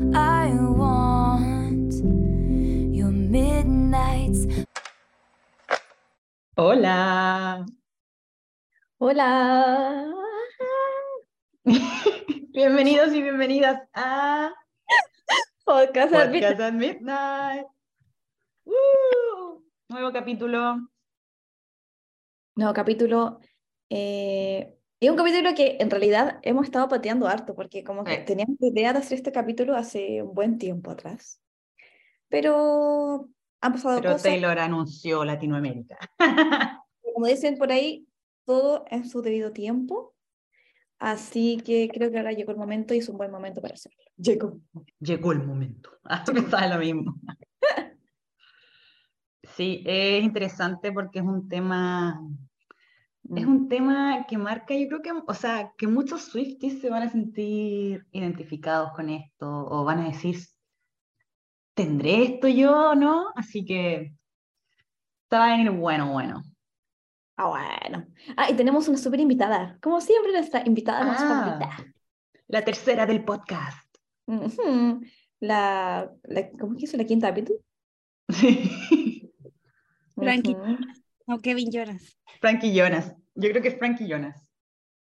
I want your midnights. Hola. Hola. Bienvenidos y bienvenidas a Podcast, at Podcast at Midnight. ¡Woo! Nuevo capítulo. Nuevo capítulo. eh, y un capítulo que en realidad hemos estado pateando harto, porque como que Sí. teníamos la idea de hacer este capítulo hace un buen tiempo atrás. Pero han pasado Pero cosas, Taylor anunció Latinoamérica. como dicen por ahí, todo en su debido tiempo. Así que creo que ahora llegó el momento y es un buen momento para hacerlo. Llegó. Llegó el momento. Ah, pensaba lo mismo. Sí, es interesante porque es un tema, es un tema que marca, yo creo que, o sea, que muchos Swifties se van a sentir identificados con esto o van a decir, ¿tendré esto yo o no? Así que está a venir bueno, bueno. Ah, bueno. Ah, y tenemos una súper invitada. Como siempre, nuestra invitada más Ah. favorita. La tercera del podcast. La, la, ¿cómo es que es la quinta capítulo? Sí. Ujú. No, Kevin Jonas. Frankie Jonas. Yo creo que es Frankie Jonas.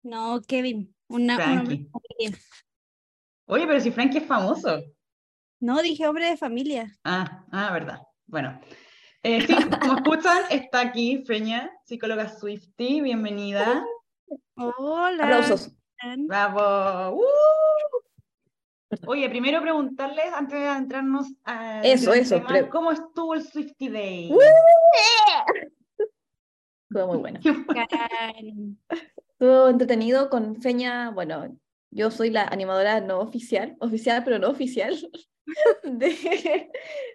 No, Kevin. Una, Frankie. familia. Oye, pero si Frankie es famoso. No, dije hombre de familia. Ah, ah, verdad. Bueno. Eh, sí, como escuchan, está aquí Freña, psicóloga Swifty. Bienvenida. Hola. Aplausos. Bravo. ¡Uh! Oye, primero preguntarles, antes de entrarnos a Eso, eso, ¿cómo estuvo el Swifty Day? Estuvo muy bueno. Estuvo entretenido con Feña. Bueno, yo soy la animadora no oficial, oficial pero no oficial de,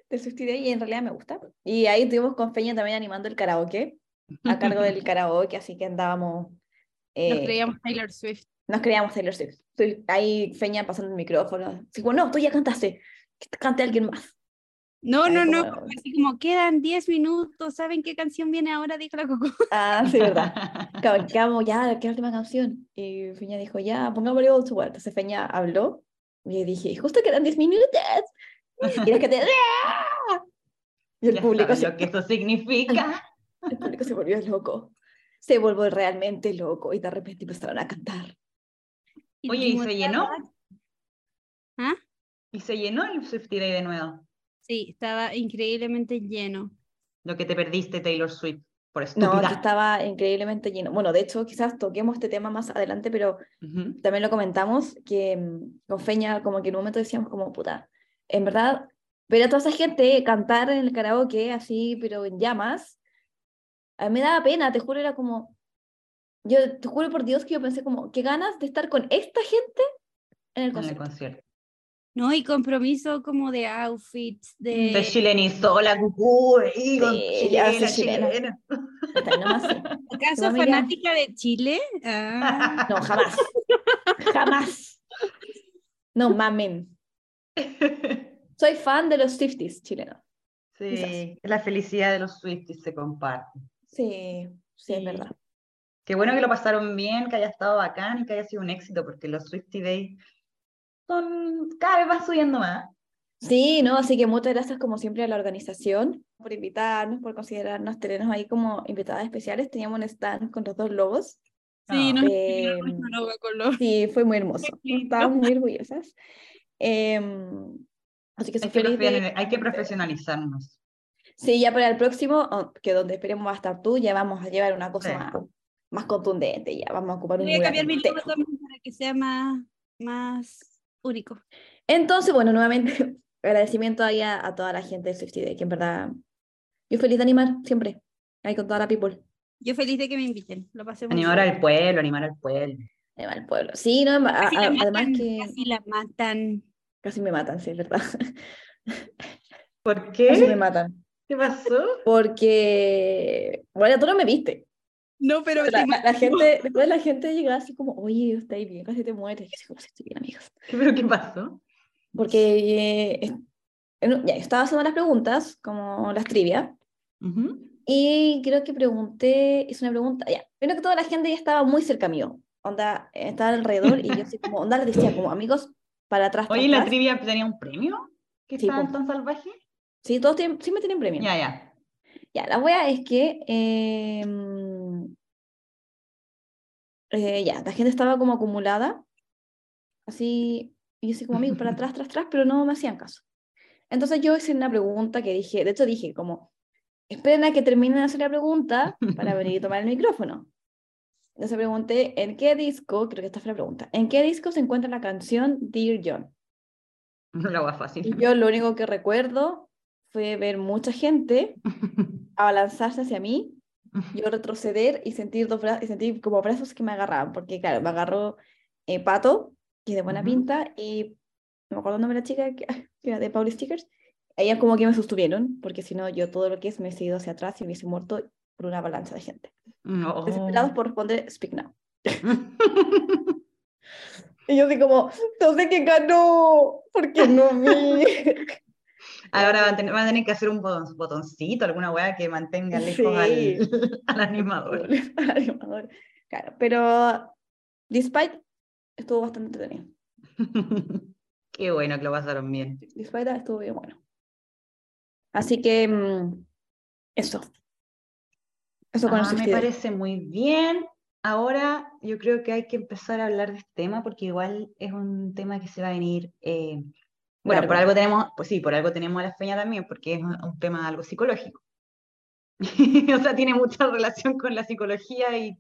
de Day y en realidad me gusta. Y ahí estuvimos con Feña también animando el karaoke, a cargo del karaoke, así que andábamos. Nos eh, creíamos Taylor Swift. Nos creíamos Taylor Swift. Ahí Feña pasando el micrófono. Digo, no, tú ya cantaste. Cante alguien más. No, Ahí no, no. como- Así como quedan 10 minutos. ¿Saben qué canción viene ahora? Dijo la Coco. Ah, sí, verdad. Quedamos ya, ¿qué última canción? Y Feña dijo, ya, pongámosle All Too Well. Entonces Feña habló y yo dije, justo quedan 10 minutos. Y la gente, ¡ah! Y el Ya público, se, lo que eso significa. el público se volvió loco. Se volvió realmente loco y de repente empezaron a cantar. Oye, ¿y se "Ya, llenó? va". ¿Ah? Y se llenó el Swifty Day de nuevo. Sí, estaba increíblemente lleno. Lo que te perdiste, Taylor Swift, por No, estúpida. aquí estaba increíblemente lleno. Bueno, de hecho, quizás toquemos este tema más adelante, pero también lo comentamos, que mm, con Feña como que en un momento decíamos como, puta, en verdad, ver a toda esa gente cantar en el karaoke así, pero en llamas, a mí me daba pena, te juro, era como, yo te juro por Dios que yo pensé como, qué ganas de estar con esta gente en el En el concierto. No, y compromiso como de outfits, de... Se chilenizó la cucú, y con Sí, chilena, sí. ¿Acaso fanática de Chile? Ah, No, jamás, jamás. No mamen. Soy fan de los 50s chilenos. Sí, la felicidad de los Swifties se comparte. Sí, sí, es verdad. Qué bueno que lo pasaron bien, que haya estado bacán y que haya sido un éxito, porque los Swifty Day son cada vez van subiendo más. Sí, ¿no? Así que muchas gracias como siempre a la organización por invitarnos, por considerarnos, tenernos ahí como invitadas especiales. Teníamos un stand con los dos lobos. sí, Ah. nos Eh, logo. Sí, fue muy hermoso. Estábamos muy orgullosas. Em, así que Hay que, de- hay que profesionalizarnos. Sí, ya para el próximo, que donde esperemos va a estar tú, ya vamos a llevar una cosa Sí. más, más contundente, ya vamos a ocupar un Voy a cambiar mi para que sea más, más único. Entonces, bueno, nuevamente agradecimiento ahí a, a toda la gente de Swifty Day, que en verdad yo feliz de animar siempre, ahí con toda la people. Yo feliz de que me inviten. Lo pasé muy Animar bien. al pueblo, animar al pueblo. Animar al pueblo. Sí, no, a- Casi a- la además matan, que Casi la matan. casi me matan, sí, es verdad. ¿Por Casi me qué? matan. ¿Qué pasó? Porque, bueno, tú no me viste. No, pero La, la- la gente, después la gente llegaba así como, oye, está ahí bien, casi te mueres. Y yo así como, "Sí, estoy bien, amigos. ¿Qué, ¿Pero qué pasó? Porque eh, es- ya, estaba haciendo las preguntas, como las trivia, Ujú. y creo que pregunté, hice una pregunta, ya, primero que toda la gente ya estaba muy cerca mío, onda, estaba alrededor, y yo así como, onda, les decía como, amigos, para atrás. Oye, ¿la trivia tenía un premio? ¿Que Sí, estaban tan salvajes? Sí, todos tienen, siempre tienen premio. Ya, ya. Ya, la wea es que eh, eh, ya, la gente estaba como acumulada, así, y yo así como amigo, para atrás, tras, tras, pero no me hacían caso. Entonces yo hice una pregunta que dije, de hecho dije como, esperen a que terminen de hacer la pregunta para venir y tomar el micrófono. Entonces pregunté, ¿en qué disco, creo que esta fue la pregunta, ¿en qué disco se encuentra la canción Dear John? La va Y fácil. yo lo único que recuerdo fue ver mucha gente abalanzarse hacia mí yo retroceder y sentir, dos bra- y sentir como brazos que me agarraban, porque claro, me agarró eh, Pato, que es de buena Ujú. pinta, y no me acuerdo el nombre de la chica, que, que era de Pauli Stickers, ellas como que me sostuvieron, porque si no, yo todo lo que es me he ido hacia atrás y me hubiese muerto por una avalancha de gente. No. Desesperados por responder Speak Now. Y yo así como, sé quién ganó, porque no vi. Ahora van a, tener, van a tener que hacer un boton- botoncito, alguna weá que mantenga lejos al, Sí. al animador. Al animador. Claro, pero Despite estuvo bastante entretenido. Qué bueno que lo pasaron bien. Despite estuvo bien bueno. Así que mm, eso. Eso con Ah, me 60 Day. parece muy bien. Ahora yo creo que hay que empezar a hablar de este tema porque igual es un tema que se va a venir. eh, bueno, por algo tenemos, pues sí, por algo tenemos a la feña también, porque es un, tema algo psicológico. o sea, tiene mucha relación con la psicología y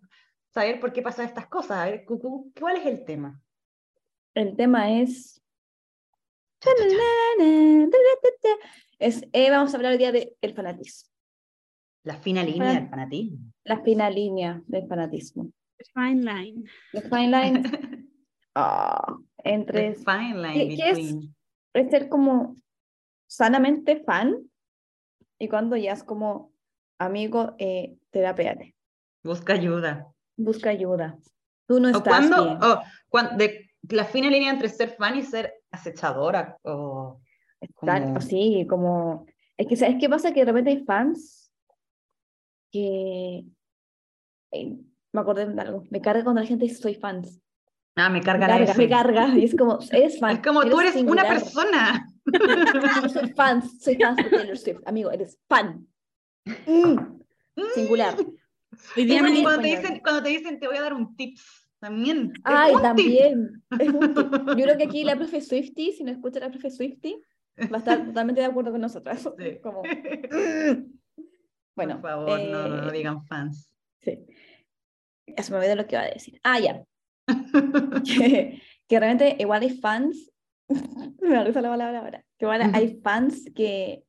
saber por qué pasan estas cosas. A ver, Cucú, ¿cuál es el tema? El tema es. es eh, vamos a hablar hoy día del fanatismo. La fina línea del fanatismo. La fina línea del fanatismo. Fine line. The fine line ah, entre The fine line ¿Qué- qué es? Es ser como sanamente fan y cuando ya es como amigo, eh, terapéate. Busca ayuda. Busca ayuda. Tú no O estás cuando, bien. o cuan- de la fina línea entre ser fan y ser acechadora. O, como- así, como... Es que, ¿sabes qué pasa? Que de repente hay fans que... eh, me acordé de algo. Me carga cuando la gente dice soy fans. Ah, me Me carga la carga, S. me carga. Y es como, eres fan. Es como tú eres una singular. persona. Soy fan, soy fan de Taylor Swift. Amigo, eres fan. Mm, singular. Hoy Es día como me- cuando te, dicen, cuando te dicen te voy a dar un tips. También. es Ay, tip. también. Es un tip. Yo creo que aquí la profe Swifty, si no escucha la profe Swifty, va a estar totalmente de acuerdo con nosotras. Sí. Como, Por bueno, favor, no, no, no eh, digan fans. sí. Se me olvidó lo que iba a decir. Ah, ya. Que, que realmente igual hay fans, me risa la palabra ahora, que igual hay fans que,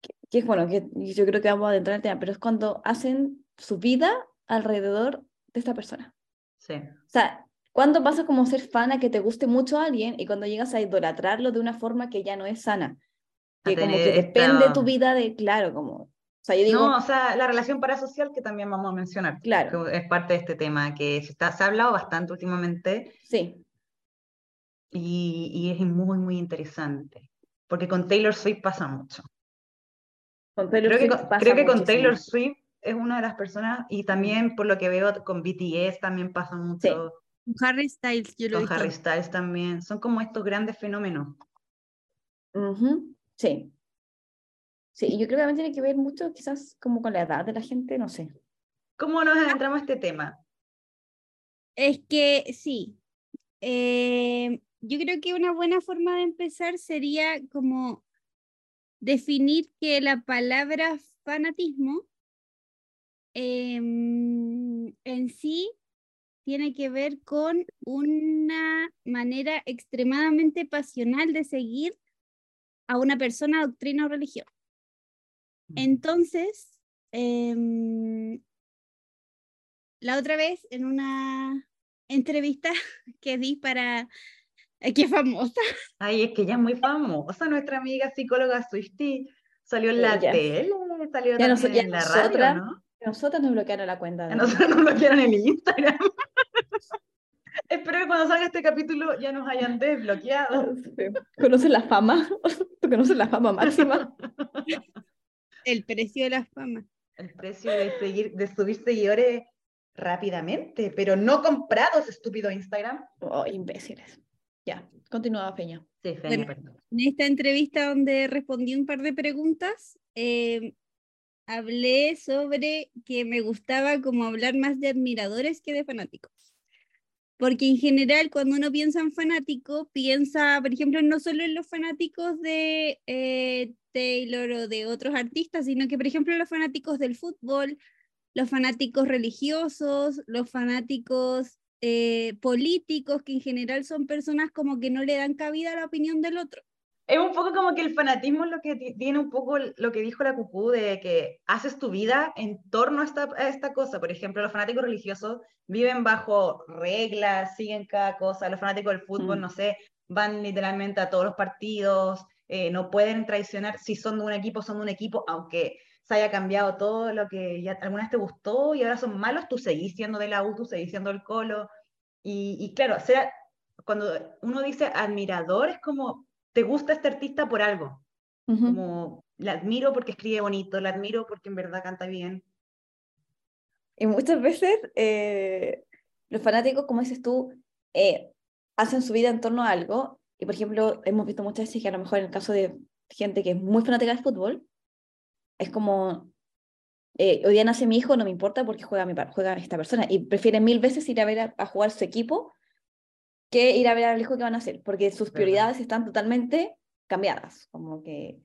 que, que, bueno, que yo creo que vamos a adentrar en el tema, pero es cuando hacen su vida alrededor de esta persona. Sí. O sea, ¿cuándo pasa como ser fan a que te guste mucho a alguien y cuando llegas a idolatrarlo de una forma que ya no es sana? Que como que depende esta- tu vida de, claro, como, sea, yo digo, No, o sea, la relación parasocial que también vamos a mencionar. Claro. que es parte de este tema, que se, está, se ha hablado bastante últimamente sí, y, y es muy, muy interesante. Porque con Taylor Swift pasa mucho. con Taylor Creo que Swift con, pasa creo que con muchísimo. Taylor Swift es una de las personas, y también por lo que veo con BTS también pasa mucho, Con Harry Styles, yo lo con. Harry Styles también. Son como estos grandes fenómenos. Ujú, Sí. Sí, yo creo que también tiene que ver mucho quizás como con la edad de la gente, no sé. ¿Cómo nos adentramos a este tema? Es que sí. Eh, yo creo que una buena forma de empezar sería como definir que la palabra fanatismo em, en sí tiene que ver con una manera extremadamente pasional de seguir a una persona, doctrina o religión. Entonces, em, la otra vez en una entrevista que di para... ¡Qué famosa! Ay, es que ella es muy famosa, nuestra amiga psicóloga Swifty. Salió en la Ella. tele, salió Ya noso- ya en la nosotras- radio, ¿no? Nosotros nos bloquearon la cuenta. De- nosotros nos bloquearon el Instagram. Espero que cuando salga este capítulo ya nos hayan desbloqueado. Sí. ¿Conoces la fama? ¿Tú conoces la fama máxima? El precio de la fama. El precio de, seguir, de subir seguidores rápidamente, pero no comprados, estúpido Instagram. Oh, imbéciles. Ya, continúa Peña. Sí, Feña, Bueno. perdón. En esta entrevista donde respondí un par de preguntas, eh, hablé sobre que me gustaba como hablar más de admiradores que de fanáticos. Porque en general cuando uno piensa en fanático, piensa, por ejemplo, no solo en los fanáticos de eh, Taylor o de otros artistas, sino que, por ejemplo, los fanáticos del fútbol, los fanáticos religiosos, los fanáticos eh, políticos, que en general son personas como que no le dan cabida a la opinión del otro. Es un poco como que el fanatismo es lo que ti- tiene un poco lo que dijo la Cucú, de que haces tu vida en torno a esta, a esta cosa. Por ejemplo, los fanáticos religiosos viven bajo reglas, siguen cada cosa. Los fanáticos del fútbol, Mm. no sé, van literalmente a todos los partidos, eh, no pueden traicionar. Si son de un equipo, son de un equipo, aunque se haya cambiado todo lo que ya alguna vez te gustó y ahora son malos, tú seguís siendo de la U, tú seguís siendo el Colo. Y, y claro, ser- cuando uno dice admirador, es como, te gusta este artista por algo, como la admiro porque escribe bonito, la admiro porque en verdad canta bien. Y muchas veces eh, los fanáticos, como dices tú, eh, hacen su vida en torno a algo. Y por ejemplo, hemos visto muchas veces que a lo mejor en el caso de gente que es muy fanática del fútbol, es como, eh, hoy día nace mi hijo, no me importa porque juega, mi, juega esta persona. Y prefieren mil veces ir a ver a, a jugar su equipo que ir a ver al hijo que van a hacer, porque sus prioridades están totalmente cambiadas. Como que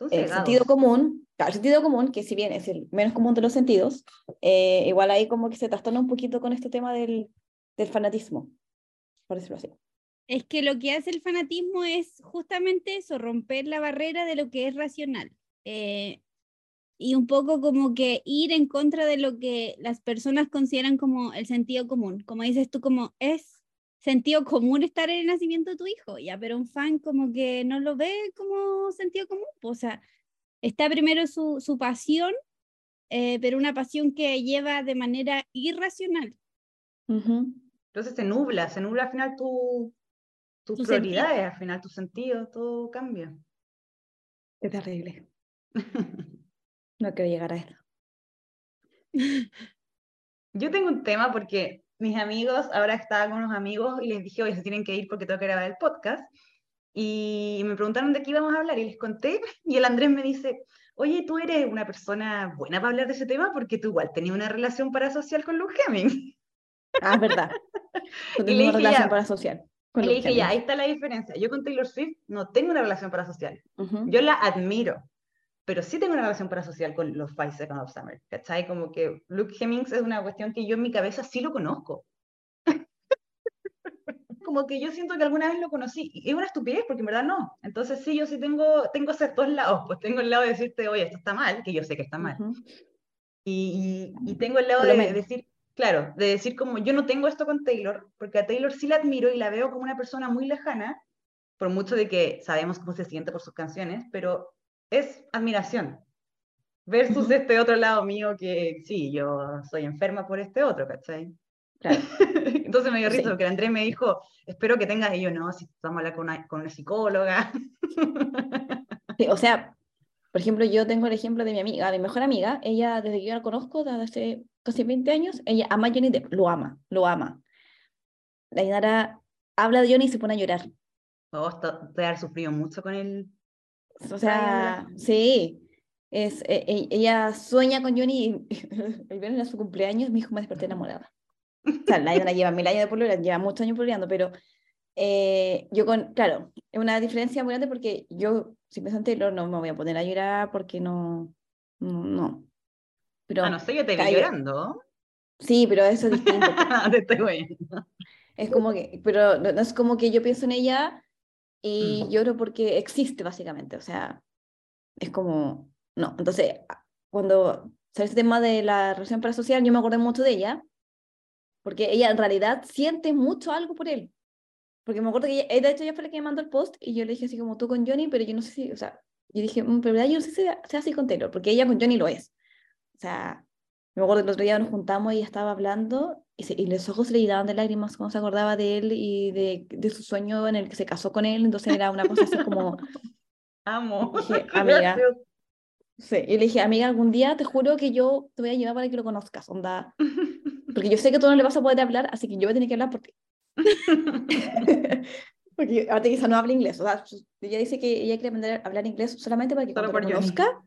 el cegados. sentido común, claro, el sentido común, que si bien es el menos común de los sentidos, eh, igual ahí como que se trastorna un poquito con este tema del, del fanatismo, por decirlo así. Es que lo que hace el fanatismo es justamente eso, romper la barrera de lo que es racional. Eh, y un poco como que ir en contra de lo que las personas consideran como el sentido común. Como dices tú, como es sentido común estar en el nacimiento de tu hijo, ya, pero un fan como que no lo ve como sentido común. O sea, está primero su, su pasión, eh, pero una pasión que lleva de manera irracional. Ujú. Entonces se nubla, se nubla al final tu, tus Tu sentido. prioridades, al final tu sentido, todo cambia. Es terrible. No quiero llegar a eso. Yo tengo un tema porque mis amigos, ahora estaba con unos amigos y les dije, oye, se tienen que ir porque tengo que grabar el podcast. Y me preguntaron de qué íbamos a hablar y les conté. Y el Andrés me dice, oye, tú eres una persona buena para hablar de ese tema porque tú igual tenías una relación parasocial con Luke Hemming. Ah, es verdad. Y le una dije, relación ya. parasocial. Le dije, ya, ahí está la diferencia. Yo con Taylor Swift no tengo una relación parasocial. Ujú. Yo la admiro, pero sí tengo una relación parasocial con los Five Seconds of Summer, ¿cachai? Como que Luke Hemmings es una cuestión que yo en mi cabeza sí lo conozco. Como que yo siento que alguna vez lo conocí, y es una estupidez porque en verdad no. Entonces sí, yo sí tengo, tengo esos dos lados, pues tengo el lado de decirte, oye, esto está mal, que yo sé que está mal. Ujú. Y, y, y tengo el lado de menos. decir, claro, de decir como yo no tengo esto con Taylor, porque a Taylor sí la admiro y la veo como una persona muy lejana, por mucho de que sabemos cómo se siente por sus canciones, pero es admiración. Versus este otro lado mío que sí, yo soy enferma por este otro, ¿cachai? Claro. Entonces me dio risa Sí. porque Andrés me dijo, espero que tengas, y yo no, si vamos a hablar con una, con una psicóloga. Sí, o sea, por ejemplo, yo tengo el ejemplo de mi amiga, mi mejor amiga, ella desde que yo la conozco, desde hace casi 20 años, ella ama a Johnny Depp, lo ama, lo ama. La Inara habla de Johnny y se pone a llorar. Esto debe haber sufrido mucho con él. O sea, sí, es, e- e- ella sueña con Johnny y el viernes era su cumpleaños, mi hijo me desperté enamorada. O sea, la Inara lleva mil años de pololear, lleva muchos años pololeando, pero eh, yo con, claro, es una diferencia muy grande porque yo, si pienso en Taylor, no me voy a poner a llorar porque no, no. Pero, Ah, no sé, yo te vi llorando. sí, pero eso es distinto. te estoy oyendo. Es como que, pero no, es como que yo pienso en ella y Mm. lloro porque existe, básicamente. O sea, es como, no. Entonces, cuando sale este tema de la relación parasocial, yo me acordé mucho de ella, porque ella en realidad siente mucho algo por él. Porque me acuerdo que ella, de hecho ella fue la que me mandó el post y yo le dije así como tú con Johnny, pero yo no sé si, o sea, yo dije, "Mm, pero verdad yo no sé si sea así con Taylor, porque ella con Johnny lo es. O sea, me acuerdo que el otro día nos juntamos y estaba hablando y, se- y los ojos le llenaban de lágrimas cuando se acordaba de él y de, de su sueño en el que se casó con él. Entonces era una cosa así como, Amo. Dije, amiga. sí. Y le dije, amiga, algún día te juro que yo te voy a llevar para que lo conozcas, onda. Porque yo sé que tú no le vas a poder hablar, así que yo voy a tener que hablar por ti. Porque ahora quizá no habla inglés. O sea, ella dice que ella quiere aprender a hablar inglés solamente para que Solo cuando por lo conozca,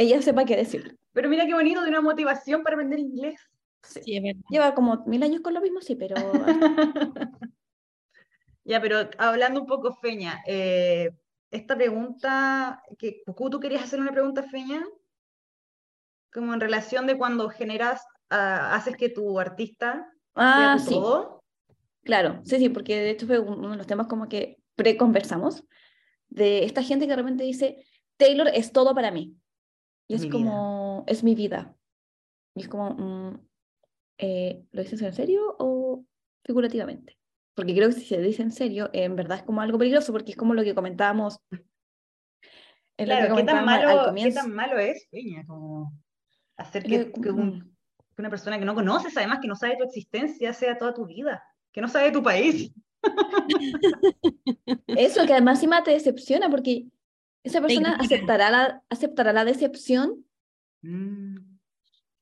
ella sepa qué decir. Pero mira qué bonito de una motivación para aprender inglés. Sí, es verdad. Lleva como mil años con lo mismo, sí, pero Ya, pero hablando un poco, Feña, eh, esta pregunta, que Cucú, ¿tú querías hacer una pregunta, Feña? Como en relación de cuando generas, ah, haces que tu artista sea Ah, tu sí, todo. claro, sí, sí, porque de hecho fue uno de los temas como que pre-conversamos, de esta gente que de repente dice, Taylor es todo para mí. Y Es mi vida. como, es mi vida. Y es como, mm, eh, ¿lo dices en serio o figurativamente? Porque creo que si se dice en serio, en verdad es como algo peligroso, porque es como lo que comentábamos. es lo que Claro, ¿qué tan, comentábamos al- malo, ¿qué comienzo. tan malo es, Feña? Como hacer que, que un- mm. que una persona que no conoces, además que no sabe tu existencia, sea toda tu vida, que no sabe tu país. Eso que además encima te decepciona porque esa persona aceptará la, aceptará la decepción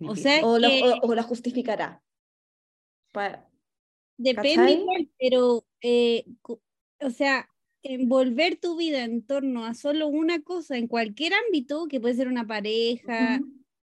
Mm, O sea, o, la- que- o- o la justificará. Depende igual, pero, eh, o sea, envolver tu vida en torno a solo una cosa en cualquier ámbito, que puede ser una pareja,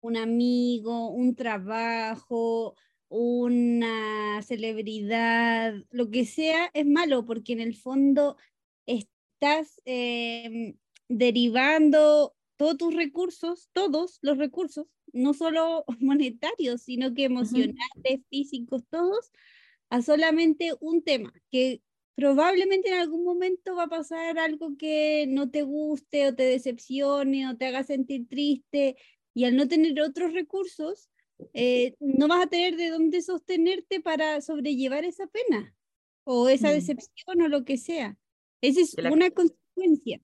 un amigo, un trabajo, una celebridad, lo que sea, es malo porque en el fondo estás em, derivando todos tus recursos, todos los recursos, no solo monetarios, sino que emocionales, físicos, todos, a solamente un tema, que probablemente en algún momento va a pasar algo que no te guste o te decepcione o te haga sentir triste y al no tener otros recursos, eh, no vas a tener de dónde sostenerte para sobrellevar esa pena o esa Mm. decepción o lo que sea. Esa es una consecuencia.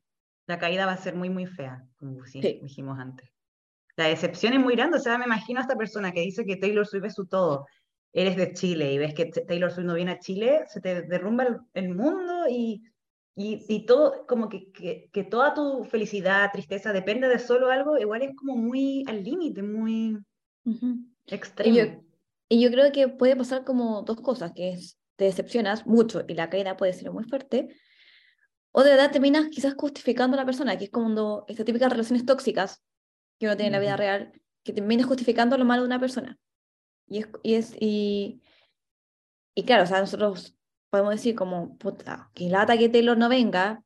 La caída va a ser muy, muy fea, como sí- Sí. dijimos antes. La decepción es muy grande, o sea, me imagino a esta persona que dice que Taylor Swift es su todo. Eres de Chile y ves que Taylor Swift no viene a Chile, se te derrumba el, el mundo y, y, y todo, como que, que, que toda tu felicidad, tristeza depende de solo algo, igual es como muy al límite, muy Ujú. extremo. Y yo, y yo creo que puede pasar como dos cosas, que es te decepcionas mucho y la caída puede ser muy fuerte, o de verdad terminas quizás justificando a la persona, que es como estas típicas relaciones tóxicas que uno tiene en la vida real, que terminas justificando lo malo de una persona. Y es, y es, y, y claro, o sea, nosotros podemos decir como, puta, que lata que Taylor no venga,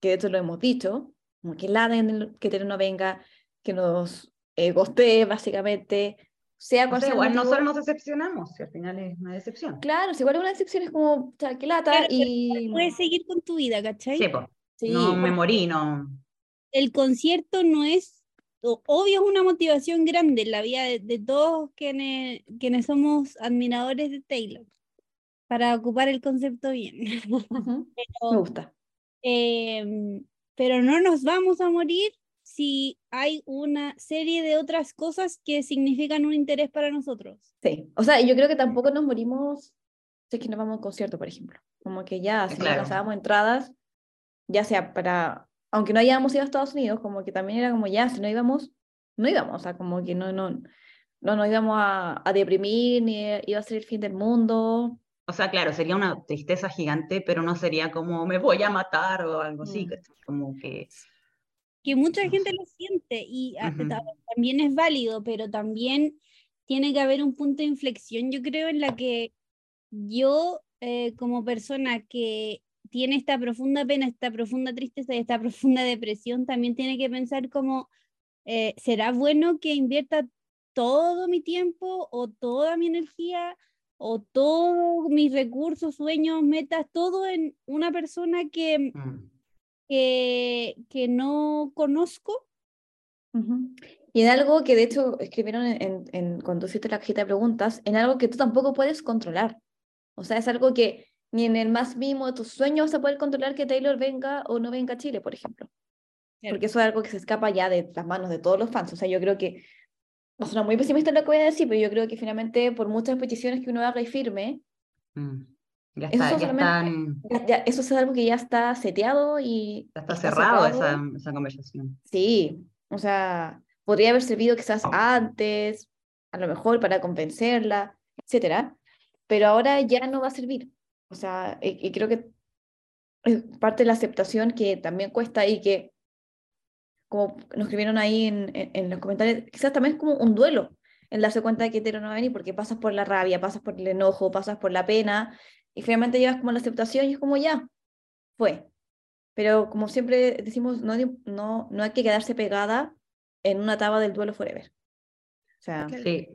que de hecho lo hemos dicho, como que lata que Taylor no venga, que nos eh, gostee básicamente, sea O cual sea, igual motivo. nosotros nos decepcionamos, si al final es una decepción. Claro, si igual una decepción es como, o sea, que lata Claro, y... Puedes seguir con tu vida, ¿cachai? Sí. Sí, no me morí, no. el concierto no es, obvio es una motivación grande en la vida de, de todos quienes, quienes somos admiradores de Taylor, para ocupar el concepto bien. Me gusta. em, pero no nos vamos a morir si hay una serie de otras cosas que significan un interés para nosotros. Sí, o sea, yo creo que tampoco nos morimos si es que nos vamos a un concierto, por ejemplo. Como que ya, si no Claro. alcanzábamos entradas, ya sea para, aunque no hayamos ido a Estados Unidos, como que también era como ya, si no íbamos, no íbamos, o sea, como que no, no, no nos íbamos a, a deprimir, ni iba a ser el fin del mundo. O sea, claro, sería una tristeza gigante, pero no sería como me voy a matar o algo así, Mm. como que que mucha gente lo siente y a- Ujú. ta- también es válido, pero también tiene que haber un punto de inflexión, yo creo, en la que yo eh, como persona que tiene esta profunda pena, esta profunda tristeza y esta profunda depresión, también tiene que pensar como, eh, ¿será bueno que invierta todo mi tiempo o toda mi energía o todos mis recursos, sueños, metas, todo en una persona que, mm, que, que no conozco? Ujú. Y en algo que de hecho escribieron en, en, en- cuando hiciste la cajita de preguntas, en algo que tú tampoco puedes controlar. O sea, es algo que ni en el más mínimo de tus sueños vas a poder controlar que Taylor venga o no venga a Chile, por ejemplo. Claro. Porque eso es algo que se escapa ya de las manos de todos los fans. O sea, yo creo que, va a sonar muy pesimista lo que voy a decir, pero yo creo que finalmente por muchas peticiones que uno haga y firme, mm. Ya Eso está, ya solamente- están, ya- ya- eso es algo que ya está seteado y ya está está cerrado cerrado. esa, esa conversación. Sí, o sea, podría haber servido quizás antes, a lo mejor para convencerla, etcétera, pero ahora ya no va a servir. O sea, y, y creo que es parte de la aceptación que también cuesta y que, como nos escribieron ahí en, en, en los comentarios, quizás también es como un duelo el darse cuenta de que hetero no va a venir porque pasas por la rabia, pasas por el enojo, pasas por la pena y finalmente llegas como a la aceptación y es como ya, fue. Pero como siempre decimos, no, no, no hay que quedarse pegada en una etapa del duelo forever. O sea, Sí.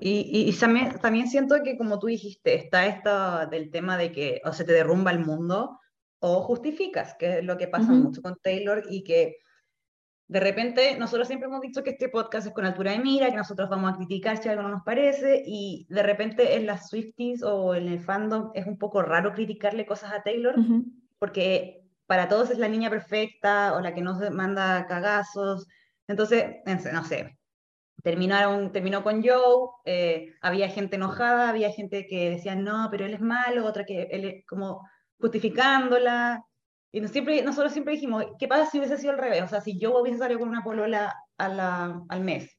Y, y, y también, también siento que, como tú dijiste, está esto del tema de que o se te derrumba el mundo o justificas, que es lo que pasa Ujú. mucho con Taylor y que de repente nosotros siempre hemos dicho que este podcast es con altura de mira, que nosotros vamos a criticar si algo no nos parece y de repente en las Swifties o en el fandom es un poco raro criticarle cosas a Taylor porque para todos es la niña perfecta o la que no se manda cagazos. Entonces, en- no sé, terminaron, terminó con Joe, eh, había gente enojada, había gente que decía, no, pero él es malo, otra que él es como justificándola. Y nos- siempre, nosotros siempre dijimos, ¿qué pasa si hubiese sido al revés? O sea, si yo hubiese salido con una polola a la, al mes.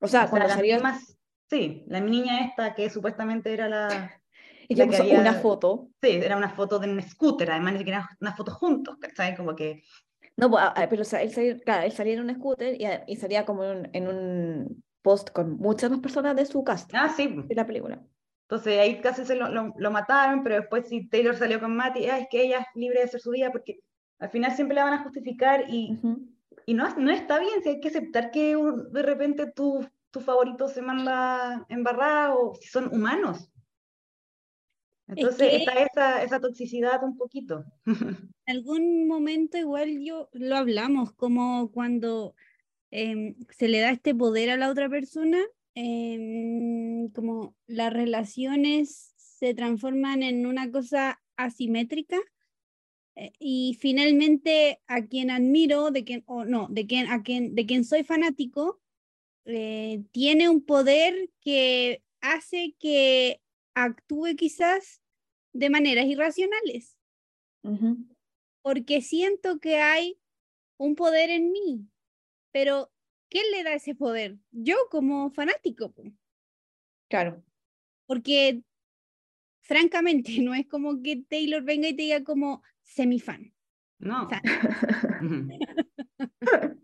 O sea, cuando salió mismas- sí, la niña esta que supuestamente era la... y la que puso una había- foto. Sí, era una foto de un scooter, además ni siquiera era una foto juntos, ¿sabes? Como que... No, pues, ah, ah, pero o sea, él, salía, claro, él salía en un scooter y, y salía como en un, en un post con muchas más personas de su cast Ah, sí. de la película. Entonces ahí casi se lo, lo- lo mataron, pero después si Taylor salió con Matty, ah, es que ella es libre de hacer su vida, porque al final siempre la van a justificar y, y no, no está bien, si hay que aceptar que de repente tu, tu favorito se manda embarrado, si son humanos. Entonces que- está esa, esa toxicidad un poquito. En algún momento igual yo lo hablamos, como cuando em, se le da este poder a la otra persona, em, como las relaciones se transforman en una cosa asimétrica eh, y finalmente a quien admiro, de quien, o no, de quien, a quien, de quien soy fanático, eh, tiene un poder que hace que actúe quizás de maneras irracionales. Porque siento que hay un poder en mí, pero ¿quién le da ese poder? Yo como fanático. Claro. porque francamente no es como que Taylor venga y te diga como semifan. No. O sea,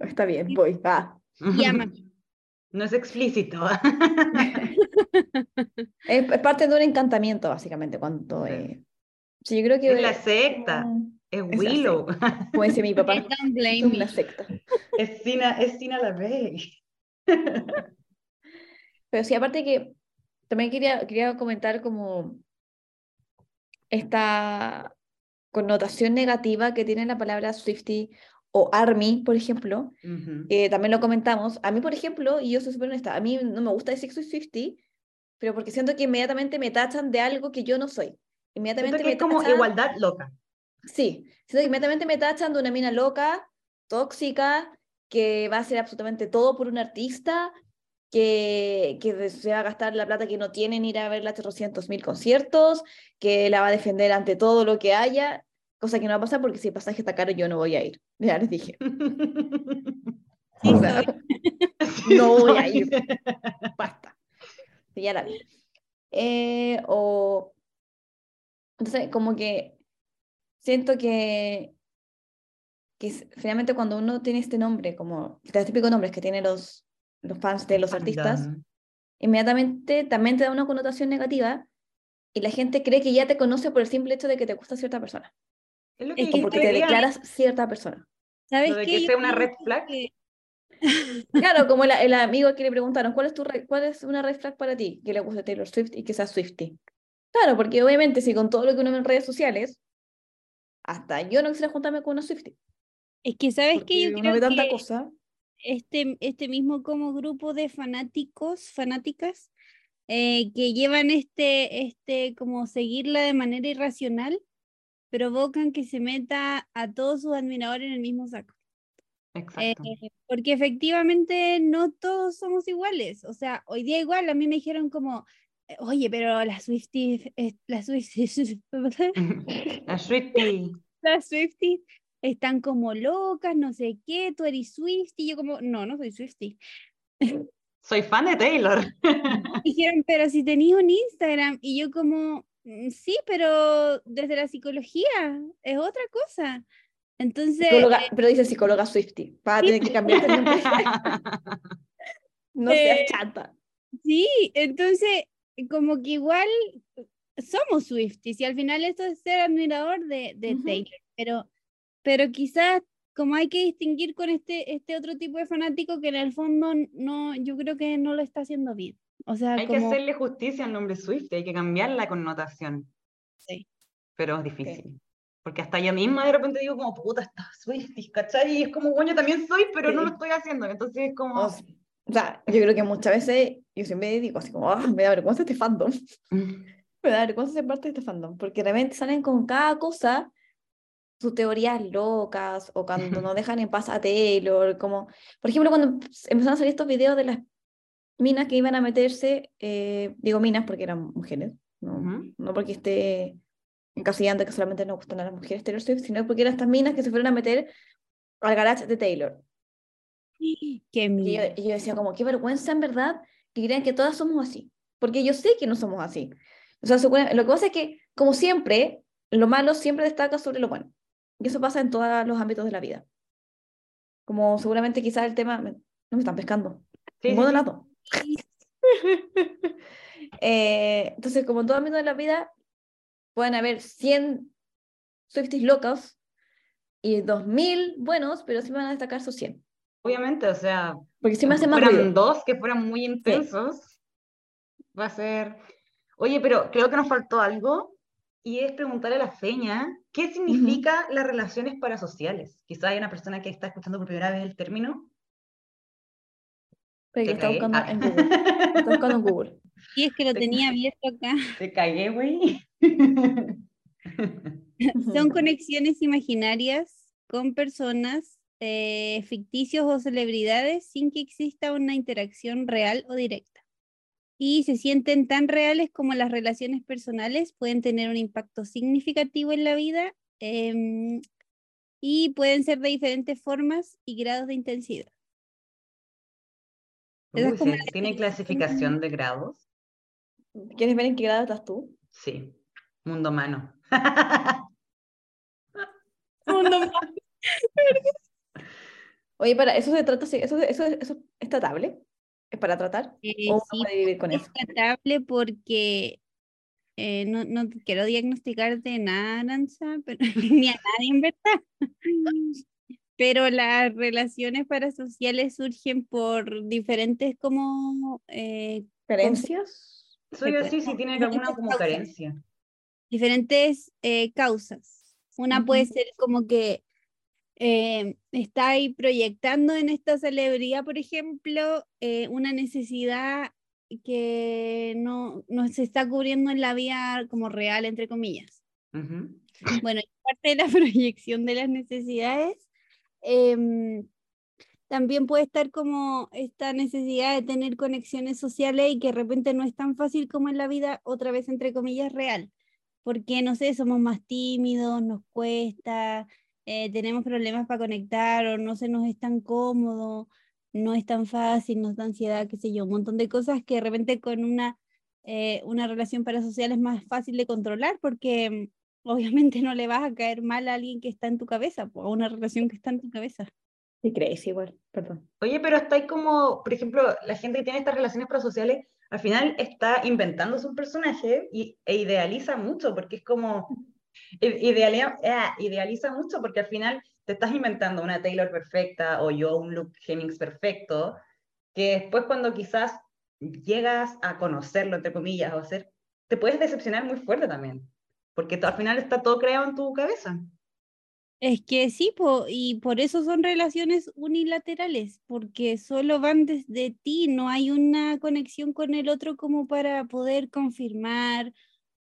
Está bien, voy, va. y ama. No es explícito. Es, es parte de un encantamiento, básicamente, cuando... Eh, sí, yo creo que... es la secta, es Es la Willow, Como dice mi papá, Don't blame es una secta. es Sina, es Sina LaVey. Pero sí, aparte que también quería, quería comentar como esta connotación negativa que tiene la palabra Swiftie o Army, por ejemplo, Ujú. que también lo comentamos. A mí, por ejemplo, y yo soy súper honesta, a mí no me gusta decir que soy Swiftie, pero porque siento que inmediatamente me tachan de algo que yo no soy. Inmediatamente que me es como tachan- igualdad loca. Sí, siento que inmediatamente me tachan de una mina loca, tóxica, que va a hacer absolutamente todo por un artista, que, que se va a gastar la plata que no tiene en ir a ver las 300 mil conciertos, que la va a defender ante todo lo que haya, cosa que no va a pasar porque si el pasaje está caro yo no voy a ir. Ya les dije. Sí, O sea, no voy a ir. Basta. Ya la vi. Eh, o entonces como que siento que que finalmente cuando uno tiene este nombre como los típicos nombres que tienen los los fans de los artistas Fandom. inmediatamente también te da una connotación negativa y la gente cree que ya te conoce por el simple hecho de que te gusta cierta persona Es lo que Es que porque te declaras cierta persona ¿Sabes Lo de que sea una red flag. que- claro como la- el amigo que le preguntaron ¿cuál es tu re- cuál es una red flag para ti? que le guste Taylor Swift y que sea Swiftie claro porque obviamente si con todo lo que uno ve en redes sociales hasta yo no quisiera juntarme con una Swiftie Es que, ¿sabes porque qué? Yo creo tanta que cosa este, este mismo como grupo de fanáticos, fanáticas, eh, que llevan este, este, como seguirla de manera irracional, provocan que se meta a todos sus admiradores en el mismo saco. Exacto. Eh, porque efectivamente no todos somos iguales. O sea, hoy día igual a mí me dijeron como, oye, pero las Swifties, eh, las Swifties, La Sweetie. las Swifties están como locas, no sé qué, tú eres Swiftie, y yo como, no, no soy Swiftie. Soy fan de Taylor. Dijeron, pero si tenías un Instagram, y yo como, mm, sí, pero desde la psicología es otra cosa. Entonces, Psicóloga- eh, pero dice psicóloga Swifty. Para tener que nombre. no seas Eh, chata. sí, entonces, como que igual somos Swifties y al final esto es ser admirador de, de Ujú. Taylor, pero, pero quizás como hay que distinguir con este, este otro tipo de fanático que en el fondo no, yo creo que no lo está haciendo bien. O sea, Hay que como... hacerle justicia al nombre Swift, hay que cambiar la connotación. Sí. Pero es difícil. Porque hasta yo misma de repente digo como, puta, está Swifties, ¿cachai? Y es como, bueno, yo también soy, pero no lo Sí. estoy haciendo. Entonces es como... O s- o sea, yo creo que muchas veces yo siempre digo así como, "Ah, me da vergüenza este fandom. mm, Me da vergüenza ser parte de este fandom, porque realmente salen con cada cosa sus teorías locas o cuando no dejan en paz a Taylor, como, por ejemplo, cuando empe- empezaron a salir estos videos de las minas que iban a meterse, eh, digo minas porque eran mujeres, no, Ujú. no porque esté encasillando que solamente nos gustan a las mujeres Taylor Swift, sino porque eran estas minas que se fueron a meter al garage de Taylor. Qué Y yo, miedo. y yo decía, como, qué vergüenza en verdad que crean que todas somos así. Porque yo sé que no somos así. O sea, lo que pasa es que, como siempre, lo malo siempre destaca sobre lo bueno. Y eso pasa en todos los ámbitos de la vida. Como seguramente quizás el tema... no me están pescando. Sí, las dos. Eh, entonces, como en todo ámbito de la vida, pueden haber 100 Swifties locos y 2000 buenos, pero sí van a destacar sus 100. Obviamente, o sea, Porque sí me hace más fueran ruido. dos que fueran muy intensos, va a ser... Oye, pero creo que nos faltó algo, y es preguntarle a la feña, ¿qué significa las relaciones parasociales? Quizá hay una persona que está escuchando por primera vez el término. Pero está buscando Ah. en Google. Está buscando en Google. Y es que lo Te- tenía abierto acá. Te cagué, güey. Son conexiones imaginarias con personas eh, ficticios o celebridades sin que exista una interacción real o directa. Y se sienten tan reales como las relaciones personales, pueden tener un impacto significativo en la vida em, y pueden ser de diferentes formas y grados de intensidad. Esa es Uy, como ¿se- la ¿Tiene definición. clasificación de grados? ¿Quieres ver en qué grado estás tú? Sí. Mundo humano. Oye, para, ¿eso se trata, sí, eso, eso, eso es tratable? ¿Es para tratar? Eh, ¿O sí, puede vivir con es eso? tratable porque eh, no, no quiero diagnosticarte nada, Aranza, pero, ni a nadie en verdad. Pero las relaciones parasociales surgen por diferentes como eh, ¿Carencias? Soy así si no, tiene diferentes alguna como causas. carencia. diferentes eh, causas. Una puede ser como que eh, está ahí proyectando en esta celebridad, por ejemplo, eh, una necesidad que no, no se está cubriendo en la vida como real, entre comillas. Ujú. Bueno, y parte de la proyección de las necesidades, em, también puede estar como esta necesidad de tener conexiones sociales y que de repente no es tan fácil como en la vida, otra vez entre comillas, real. Porque, no sé, somos más tímidos, nos cuesta, eh, tenemos problemas para conectar o no se nos es tan cómodo, no es tan fácil, nos da ansiedad, qué sé yo, un montón de cosas que de repente con una, eh, una relación parasocial es más fácil de controlar porque mm, obviamente no le vas a caer mal a alguien que está en tu cabeza, po, a una relación que está en tu cabeza. Sí, crees igual, perdón. Oye, pero está ahí como, por ejemplo, la gente que tiene estas relaciones prosociales, al final está inventándose un personaje y, e idealiza mucho, porque es como, ah, idealiza mucho, porque al final te estás inventando una Taylor perfecta o yo un Luke Hemmings perfecto, que después cuando quizás llegas a conocerlo, entre comillas, o hacer, te puedes decepcionar muy fuerte también, porque al final está todo creado en tu cabeza. Es que sí, y por eso son relaciones unilaterales, porque solo van desde ti, no hay una conexión con el otro como para poder confirmar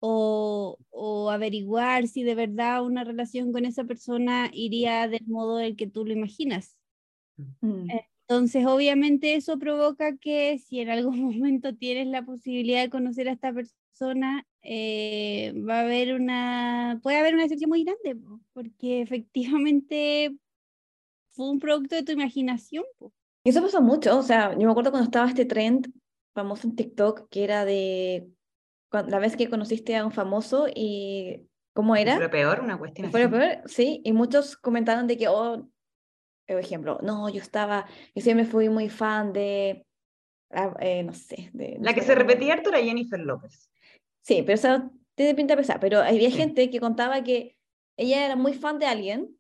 o, o averiguar si de verdad una relación con esa persona iría del modo del que tú lo imaginas. Mm. Entonces, obviamente eso provoca que si en algún momento tienes la posibilidad de conocer a esta persona, eh, va a haber una, puede haber una decepción muy grande, po, porque efectivamente fue un producto de tu imaginación. Y eso pasa mucho, o sea, yo me acuerdo cuando estaba este trend famoso en TikTok que era de la vez que conociste a un famoso y cómo Fue era. lo peor, una cuestión Fue lo peor, sí, y muchos comentaron de que, oh, por ejemplo, no, yo estaba, yo siempre fui muy fan de, ah, eh, no sé, de... La que se repetía harto era Jennifer López. Sí, pero eso tiene pinta pesada, pero había Sí. gente que contaba que ella era muy fan de alguien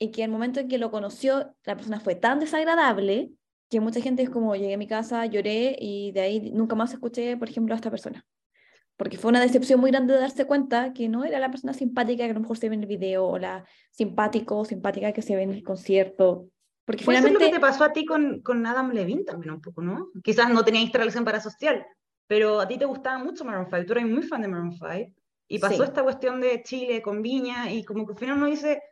y que el momento en que lo conoció, la persona fue tan desagradable que mucha gente es como, llegué a mi casa, lloré y de ahí nunca más escuché, por ejemplo, a esta persona. Porque fue una decepción muy grande de darse cuenta que no era la persona simpática que a lo mejor se ve en el video o la simpático o simpática que se ve en el concierto. Porque Puede ser lo que finalmente, te pasó a ti con, con Adam Levine también un poco, ¿no? Quizás no teníais esta relación parasocial, pero a ti te gustaba mucho Maroon 5, tú eres muy fan de Maroon 5, y pasó Sí. esta cuestión de Chile con Viña, y como que al final uno dice,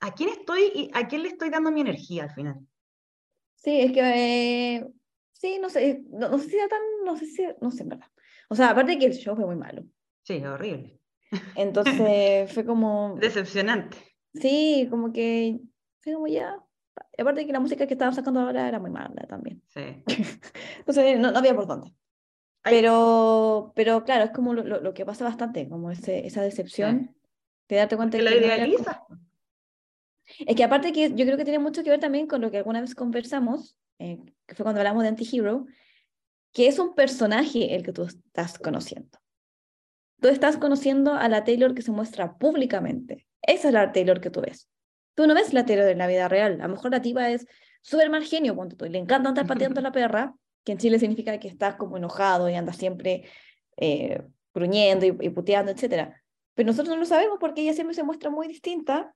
¿a quién estoy y a quién le estoy dando mi energía al final? sí, es que, eh, sí, no sé, no, no sé si era tan, no sé si, no sé, en verdad. O sea, aparte que el show fue muy malo. Sí, horrible. Entonces fue como, Decepcionante. sí, como que, fue como ya. Aparte que la música que estaban sacando ahora era muy mala también. Sí. Entonces no, no había por dónde. Pero, pero claro, es como lo, lo, lo que pasa bastante, como ese, esa decepción, de darte cuenta Que que no idealizas. Es que aparte que yo creo que tiene mucho que ver también con lo que alguna vez conversamos, eh, que fue cuando hablamos de Antihero, que es un personaje el que tú estás conociendo. Tú estás conociendo a la Taylor que se muestra públicamente. Esa es la Taylor que tú ves. Tú no ves la Taylor en la vida real. A lo mejor la tipa es súper mal genio, ponte tú, le encanta andar pateando a la perra, que en Chile significa que estás como enojado y andas siempre eh, gruñendo y, y puteando, etc. Pero nosotros no lo sabemos porque ella siempre se muestra muy distinta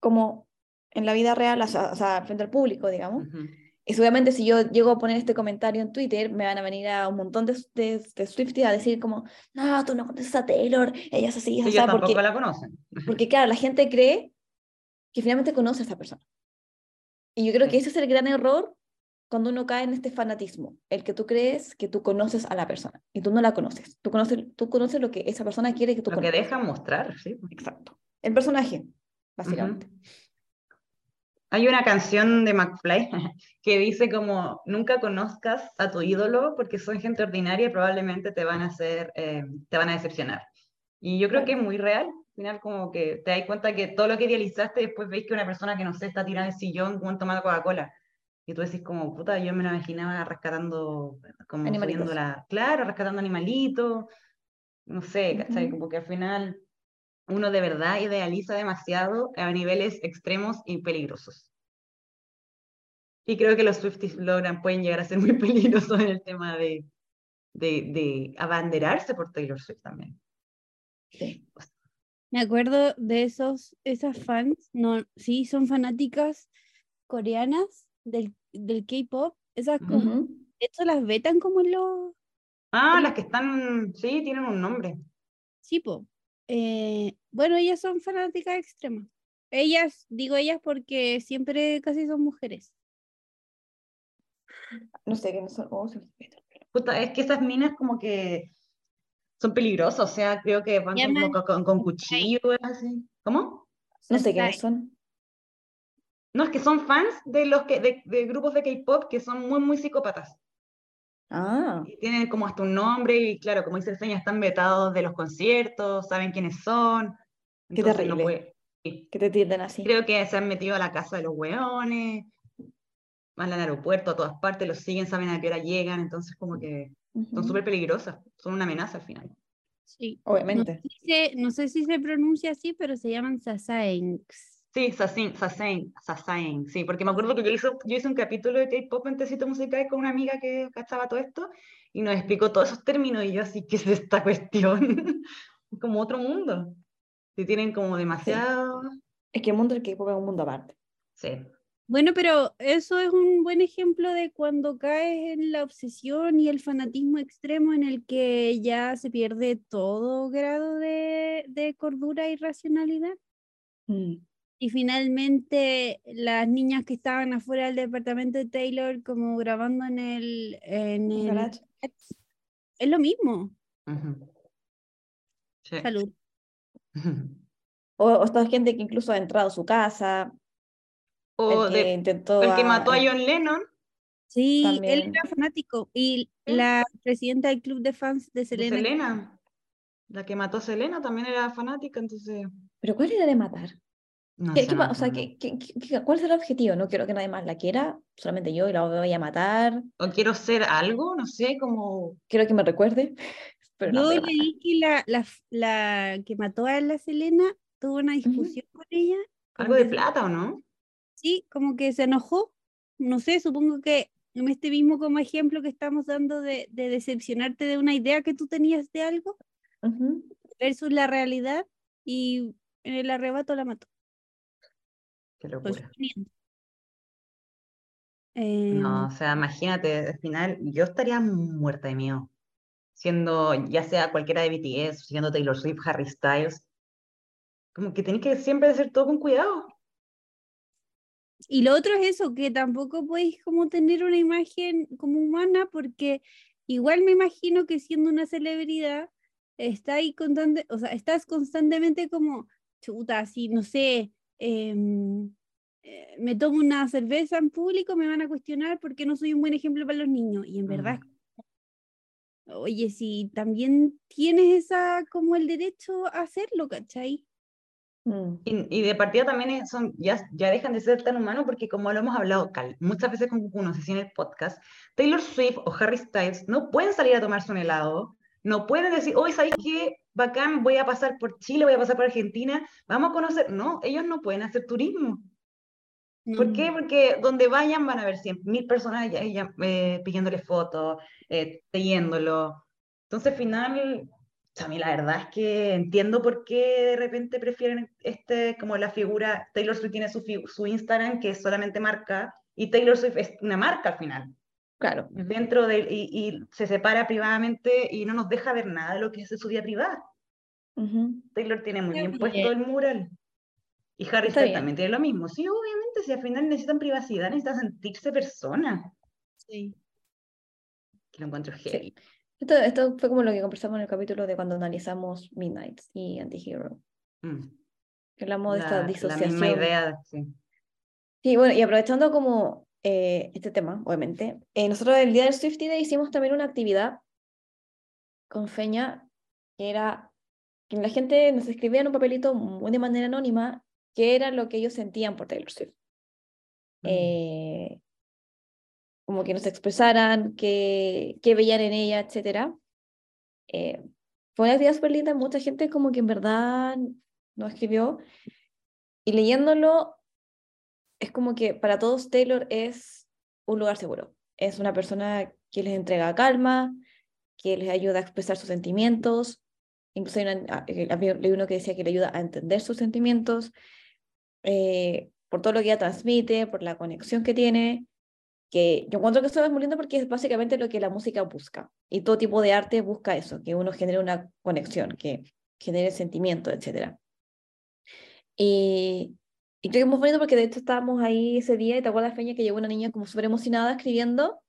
como en la vida real, o sea, frente al público, digamos. Y seguramente si yo llego a poner este comentario en Twitter, me van a venir a un montón de, de, de Swifties a decir como, no, tú no conoces a Taylor, ella es así, Sí, porque, la conocen. porque claro, la gente cree que finalmente conoce a esa persona. Y yo creo que ese es el gran error cuando uno cae en este fanatismo, el que tú crees que tú conoces a la persona y tú no la conoces. Tú conoces, tú conoces lo que esa persona quiere que tú Lo que conozcas. dejan mostrar, sí. Exacto. El personaje, básicamente. Hay una canción de McFly que dice como nunca conozcas a tu ídolo porque son gente ordinaria y probablemente te van a hacer, eh, te van a decepcionar. Y yo creo que es muy real. Al final como que te das cuenta que todo lo que idealizaste después veis que una persona que no sé está tirada en el sillón como tomando Coca-Cola. Y tú decís como, puta, yo me la imaginaba rescatando, como la, claro, rescatando animalitos, no sé, ¿cachai? Ujú. Como que al final uno de verdad idealiza demasiado a niveles extremos y peligrosos. Y creo que los Swifties logran, pueden llegar a ser muy peligrosos en el tema de, de, de abanderarse por Taylor Swift también. Sí. Me acuerdo de esos, esas fans, no, sí, son fanáticas coreanas del, del K-pop. Esas como, Ujú. de hecho las vetan como en los Ah, las que están, sí, tienen un nombre. Sí, po. Eh, bueno, ellas son fanáticas extremas. Ellas, digo ellas porque siempre casi son mujeres. No sé, que no son... oh. Puta, es que esas minas como que son peligrosas, o sea, creo que van como Llaman con, con, con cuchillo, así. ¿Cómo? No sé quiénes son. No, es que son fans de los que, de, de grupos de K-pop que son muy, muy psicópatas. Ah, Y tienen como hasta un nombre y claro, como dice el Feña, están vetados de los conciertos, saben quiénes son. Qué Entonces no terrible. puede- sí. que te tilden así. Creo que se han metido a la casa de los hueones, van al aeropuerto, a todas partes, los siguen, saben a qué hora llegan, entonces como que son súper peligrosas, son una amenaza al final. Sí. Obviamente. No sé, no sé si se pronuncia así, pero se llaman Sasaengs. Sí, Sasain, Sasain, Sasain, sí, porque me acuerdo que yo hice, yo hice un capítulo de K-pop en Tecito Musical con una amiga que cachaba todo esto y nos explicó todos esos términos y yo así, ¿qué es esta cuestión? como otro mundo. Si tienen como demasiado... Es que el mundo del K-pop es un mundo aparte. Sí. Bueno, pero eso es un buen ejemplo de cuando caes en la obsesión y el fanatismo extremo en el que ya se pierde todo grado de, de cordura y racionalidad. Mm. Y finalmente las niñas que estaban afuera del departamento de Taylor como grabando en el, en el Garage. es lo mismo. Sí. Salud. O, o esta gente que incluso ha entrado a su casa, O el que de- intentó... el que a- mató a John Lennon, Sí, él era fanático y Sí. la presidenta del club de fans de De Selena. Selena. La que mató a Selena también era fanática, entonces. Pero ¿cuál era de matar? No ¿Qué- sé, qué no pa- me o sea. ¿qué- qué- qué- cuál es el objetivo? No quiero que nadie más la quiera, solamente yo y la voy a matar. O quiero ser algo, no sé, como. Quiero que me recuerde, pero Yo leí que la, la, la que mató a la Selena tuvo una discusión con ella. Algo de se- plata, ¿o no? Sí, como que se enojó. No sé, supongo que en este mismo como ejemplo que estamos dando de, de decepcionarte de una idea que tú tenías de algo Ujú. versus la realidad y en el arrebato la mató. Qué locura. No, Em, o sea, imagínate, al final yo estaría muerta de miedo. Siendo ya sea cualquiera de BTS, siendo Taylor Swift, Harry Styles. Como que tenés que siempre hacer todo con cuidado. Y lo otro es eso, que tampoco podéis como tener una imagen como humana, porque igual me imagino que siendo una celebridad, está ahí constante, o sea, estás constantemente como, chuta, así, no sé, eh, me tomo una cerveza en público, me van a cuestionar porque no soy un buen ejemplo para los niños. Y en verdad, Mm. oye, si también tienes esa como el derecho a hacerlo, ¿cachai? Mm. Y, y de partida también son, ya, ya dejan de ser tan humanos porque como lo hemos hablado cal- muchas veces con uno se en el podcast, Taylor Swift o Harry Styles no pueden salir a tomarse un helado, no pueden decir, hoy ¿sabéis qué? Bacán, voy a pasar por Chile, voy a pasar por Argentina, vamos a conocer. No, ellos no pueden hacer turismo. ¿Por qué? No. Porque donde vayan van a ver cien mil personas ya, ya, eh, pidiéndole fotos, eh, siguiéndolo. Entonces, al final, a mí la verdad es que entiendo por qué de repente prefieren este, como la figura, Taylor Swift tiene su, su Instagram que es solamente marca, y Taylor Swift es una marca al final, Claro. dentro de, y, y se separa privadamente y no nos deja ver nada de lo que es su vida privada. Ujú. Taylor tiene muy Está bien puesto bien. el mural. Y Harry Está Styles bien. también tiene lo mismo. Sí, obviamente, si al final necesitan privacidad, necesitan sentirse personas. Sí. Que lo encuentro Sí. heavy. Esto, esto fue como lo que conversamos en el capítulo de cuando analizamos Midnight y Antihero. Mm. Que hablamos de esta La, la disociación. misma idea, sí. Sí, bueno, y aprovechando como eh, este tema, obviamente, eh, nosotros el día del Swiftie Day hicimos también una actividad con Feña, que era que la gente nos escribía en un papelito muy de manera anónima qué era lo que ellos sentían por Taylor Swift. Mm. Eh, como que nos expresaran qué, qué veían en ella, etc. Eh, fue una actividad súper linda, mucha gente como que en verdad nos escribió, y leyéndolo es como que para todos Taylor es un lugar seguro. Es una persona que les entrega calma, que les ayuda a expresar sus sentimientos. Incluso hay, una- ah, eh, leí uno que decía que le ayuda a entender sus sentimientos, eh, por todo lo que ella transmite, por la conexión que tiene, que yo encuentro que eso es muy lindo porque es básicamente lo que la música busca. Y todo tipo de arte busca eso, que uno genere una conexión, que genere sentimiento, etc. Y, y creo que es muy bonito porque de hecho estábamos ahí ese día y te acuerdas, Feña, que llegó una niña como súper emocionada escribiendo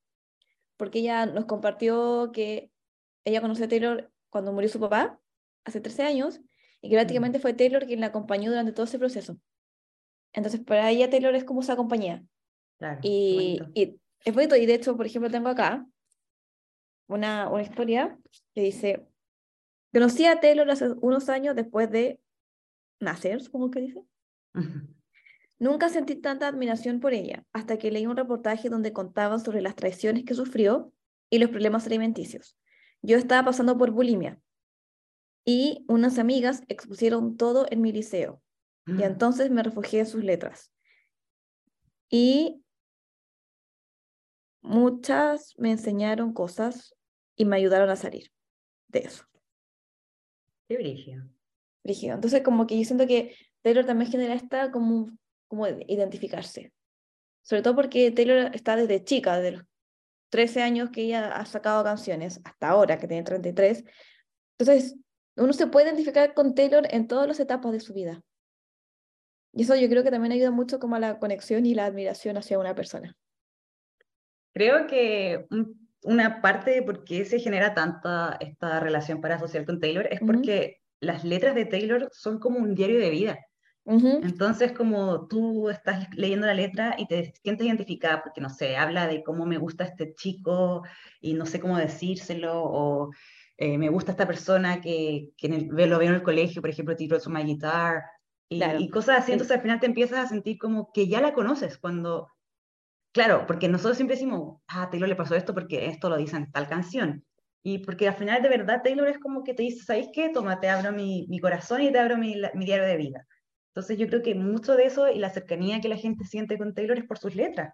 porque ella nos compartió que ella conoció a Taylor cuando murió su papá, hace 13 años, y que prácticamente fue Taylor quien la acompañó durante todo ese proceso. Entonces, para ella Taylor es como esa compañía. Claro, Y, bonito. y es bonito, y de hecho, por ejemplo, tengo acá una, una historia que dice, conocí a Taylor hace unos años después de nacer, supongo que dice. Nunca sentí tanta admiración por ella, hasta que leí un reportaje donde contaban sobre las traiciones que sufrió y los problemas alimenticios. Yo estaba pasando por bulimia y unas amigas expusieron todo en mi liceo y entonces me refugié en sus letras. Y muchas me enseñaron cosas y me ayudaron a salir de eso. Qué brillo. Brígido. Entonces, como que yo siento que Taylor también genera esta como, como de identificarse. Sobre todo porque Taylor está desde chica, desde los 13 años que ella ha sacado canciones, hasta ahora que tiene 33. Entonces, uno se puede identificar con Taylor en todas las etapas de su vida. Y eso yo creo que también ayuda mucho como a la conexión y la admiración hacia una persona. Creo que un- una parte de por qué se genera tanta esta relación para asociar con Taylor es porque las letras de Taylor son como un diario de vida. Ujú. Entonces, como tú estás leyendo la letra y te sientes identificada, porque no sé, habla de cómo me gusta este chico y no sé cómo decírselo, o eh, me gusta esta persona que, que en el- lo veo en el colegio, por ejemplo, Tiro to My Guitar, y, Claro. y cosas así. Sí. Entonces, al final te empiezas a sentir como que ya la conoces, cuando, claro, porque nosotros siempre decimos, ah, Taylor le pasó esto porque esto lo dice en tal canción. Y porque al final de verdad Taylor es como que te dice, ¿sabéis qué? Toma, te abro mi, mi corazón y te abro mi, mi diario de vida. Entonces yo creo que mucho de eso y la cercanía que la gente siente con Taylor es por sus letras.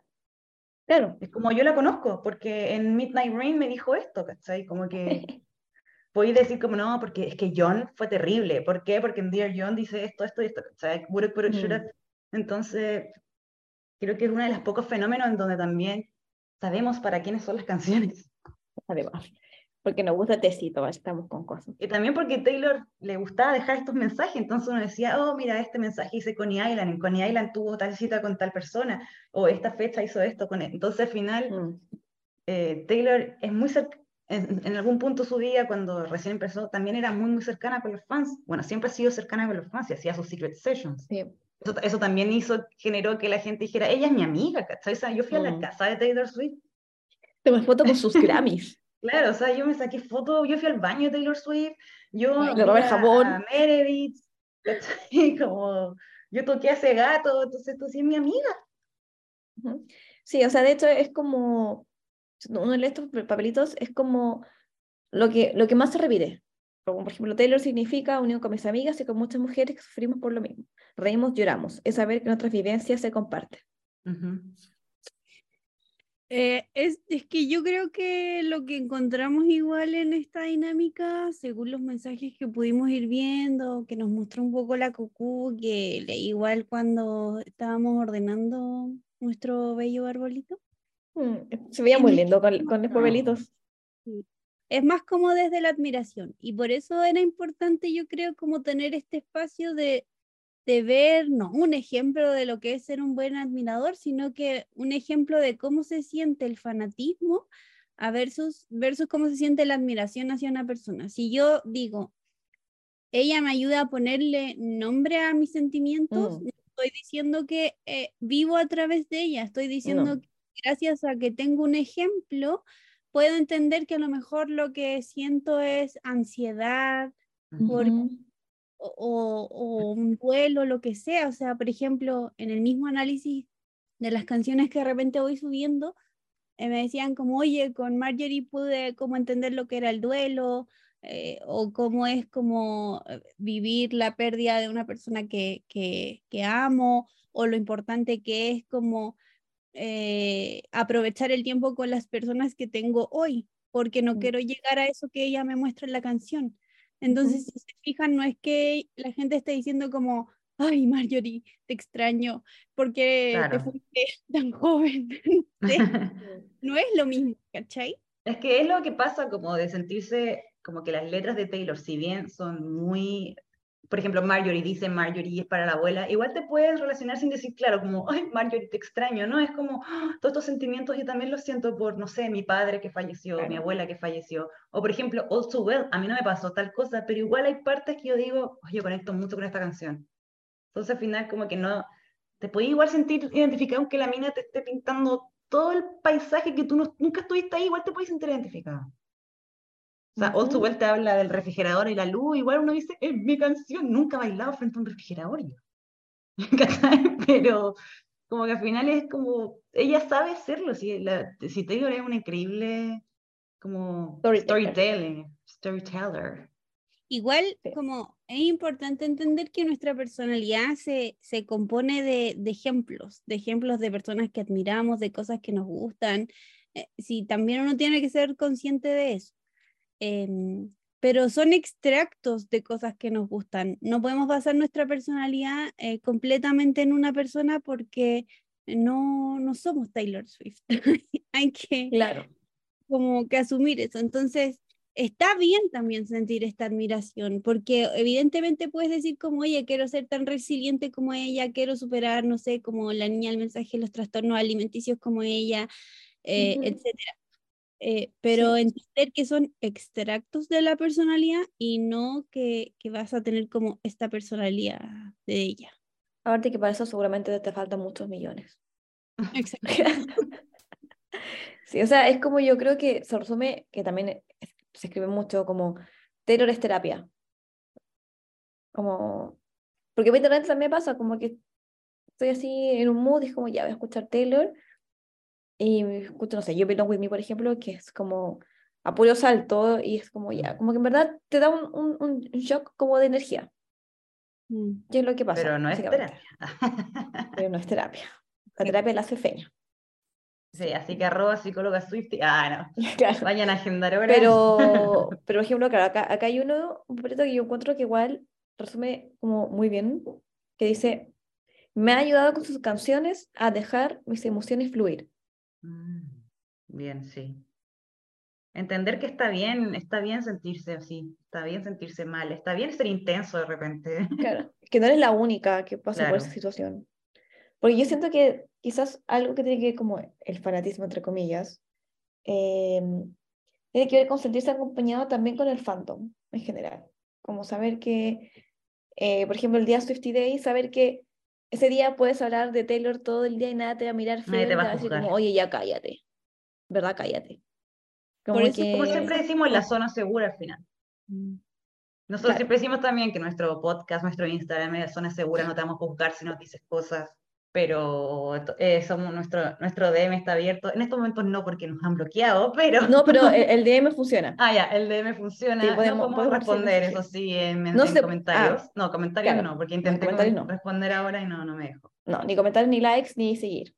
Claro. Es como yo la conozco, porque en Midnight Rain me dijo esto, ¿cachai? Como que podéis decir como no, porque es que John fue terrible. ¿Por qué? Porque en Dear John dice esto, esto y esto, ¿cachai? Mm. Entonces, creo que es uno de los pocos fenómenos en donde también sabemos para quiénes son las canciones. Además, porque nos gusta tecito, estamos con cosas. Y también porque Taylor le gustaba dejar estos mensajes, entonces uno decía, oh, mira, este mensaje hice Coney Island, en Coney Island tuvo tal cita con tal persona, o esta fecha hizo esto con él. Entonces al final Mm. eh, Taylor es muy cerca, en, en algún punto de su vida, cuando recién empezó, también era muy, muy cercana con los fans. Bueno, siempre ha sido cercana con los fans y hacía sus secret sessions. Sí. Eso, eso también hizo, generó que la gente dijera, ella es mi amiga, ¿cachai? O sea, yo fui a la Mm. casa de Taylor Swift, Tomé foto con sus Grammys. Claro, o sea, yo me saqué fotos, yo fui al baño de Taylor Swift, yo Le robé el jabón. a Meredith. Como, yo toqué a ese gato, entonces tú sí es mi amiga. Sí, o sea, de hecho es como, uno de estos papelitos es como lo que, lo que más se repite. Como por ejemplo, Taylor significa unión con mis amigas y con muchas mujeres que sufrimos por lo mismo. Reímos, lloramos. Es saber que nuestras vivencias se comparten. Ujú. Eh, es, es que yo creo que lo que encontramos igual en esta dinámica, según los mensajes que pudimos ir viendo, que nos mostró un poco la cucú, que leí igual cuando estábamos ordenando nuestro bello arbolito, Mm, Se veía muy lindo con, con los papelitos. es más como desde la admiración. Y por eso era importante, yo creo, como tener este espacio de, de ver, no un ejemplo de lo que es ser un buen admirador, sino que un ejemplo de cómo se siente el fanatismo a versus, versus cómo se siente la admiración hacia una persona. Si yo digo, ella me ayuda a ponerle nombre a mis sentimientos, Mm. no estoy diciendo que eh, vivo a través de ella, estoy diciendo No. que gracias a que tengo un ejemplo, puedo entender que a lo mejor lo que siento es ansiedad por- o- o un duelo, lo que sea. O sea, por ejemplo, en el mismo análisis de las canciones que de repente voy subiendo, eh, me decían como, oye, con Marjorie pude como entender lo que era el duelo, eh, o cómo es como eh, vivir la pérdida de una persona que, que, que amo, o lo importante que es como eh, aprovechar el tiempo con las personas que tengo hoy, porque no Mm. quiero llegar a eso que ella me muestra en la canción. Entonces, si se fijan, no es que la gente esté diciendo como, ay, Marjorie, te extraño, porque te Claro. fuiste tan joven. No es lo mismo, ¿cachai? Es que es lo que pasa como de sentirse como que las letras de Taylor, si bien son muy, por ejemplo, Marjorie dice Marjorie es para la abuela, igual te puedes relacionar sin decir, claro, como, ay, Marjorie, te extraño, ¿no? Es como, "Ah, todos estos sentimientos yo también los siento por, no sé, mi padre que falleció, mi Claro. abuela que falleció, o por ejemplo, All Too Well, a mí no me pasó tal cosa, pero igual hay partes que yo digo, "Ay, yo conecto mucho con esta canción. Entonces al final como que no, te puedes igual sentir identificado aunque la mina te esté pintando todo el paisaje que tú no- nunca estuviste ahí, igual te puedes sentir identificado. O sea, All Too Ujú. Well te habla del refrigerador y la luz, igual uno dice, es mi canción, nunca he bailado frente a un refrigerador. Pero como que al final es como, ella sabe hacerlo, si, la, si Taylor es una increíble como Storyteller. storytelling, storyteller. Igual, como es importante entender que nuestra personalidad se, se compone de, de ejemplos, de ejemplos de personas que admiramos, de cosas que nos gustan. Eh, sí, también uno tiene que ser consciente de eso. Em, pero son extractos de cosas que nos gustan. No podemos basar nuestra personalidad eh, completamente en una persona porque no, no somos Taylor Swift. Hay que, Claro. como que asumir eso. Entonces, está bien también sentir esta admiración, porque evidentemente puedes decir como, oye, quiero ser tan resiliente como ella, quiero superar, no sé, como la niña del mensaje, los trastornos alimenticios como ella, eh, etcétera. Eh, pero entender que son extractos de la personalidad y no que, que vas a tener como esta personalidad de ella. Aparte que para eso seguramente te faltan muchos millones. Exacto. Sí, o sea, es como yo creo que se resume, que también se escribe mucho como Taylor es terapia. Como, porque por internet también me pasa, como que estoy así en un mood y es como ya voy a escuchar Taylor y escucho, no sé, You Belong With Me, por ejemplo, que es como a puro salto y es como ya, como que en verdad te da un, un, un shock como de energía, Mm. que es lo que pasa. Pero no es terapia. Pero no es terapia. La terapia la hace feña. Sí, así que arroba psicóloga Swifty. Ah, no. Claro. Vayan a agendar ahora. Pero, pero por ejemplo, claro, acá, acá hay uno, un papelito que yo encuentro que igual resume como muy bien, que dice, me ha ayudado con sus canciones a dejar mis emociones fluir. Mm, Bien, sí. Entender que está bien, está bien sentirse así, está bien sentirse mal, está bien ser intenso de repente. Claro, que no eres la única que pasa por esa Claro. situación. Porque yo siento que quizás algo que tiene que ver como el fanatismo, entre comillas, eh, tiene que ver con sentirse acompañado también con el fandom en general. Como saber que, eh, por ejemplo, el día Swifty Day, saber que ese día puedes hablar de Taylor todo el día y nada te va a mirar feo te va a decir como, oye, ya cállate. ¿Verdad? Cállate. Como eso, que... Como siempre decimos, la zona segura al final. Mm. Nosotros Claro. siempre decimos también que nuestro podcast, nuestro Instagram es zona segura, no te vamos a juzgar si nos dices cosas, pero eh, somos, nuestro, nuestro DM está abierto. En estos momentos no, porque nos han bloqueado, pero... No, pero el, el DM funciona. Ah, ya, el DM funciona. Sí, no podemos- responder, eso sí, en, No en se- comentarios. ah, no, comentarios claro. no, porque intenté comentarios com- no. responder ahora y no, no me dejó. No, ni comentarios, ni likes, ni seguir.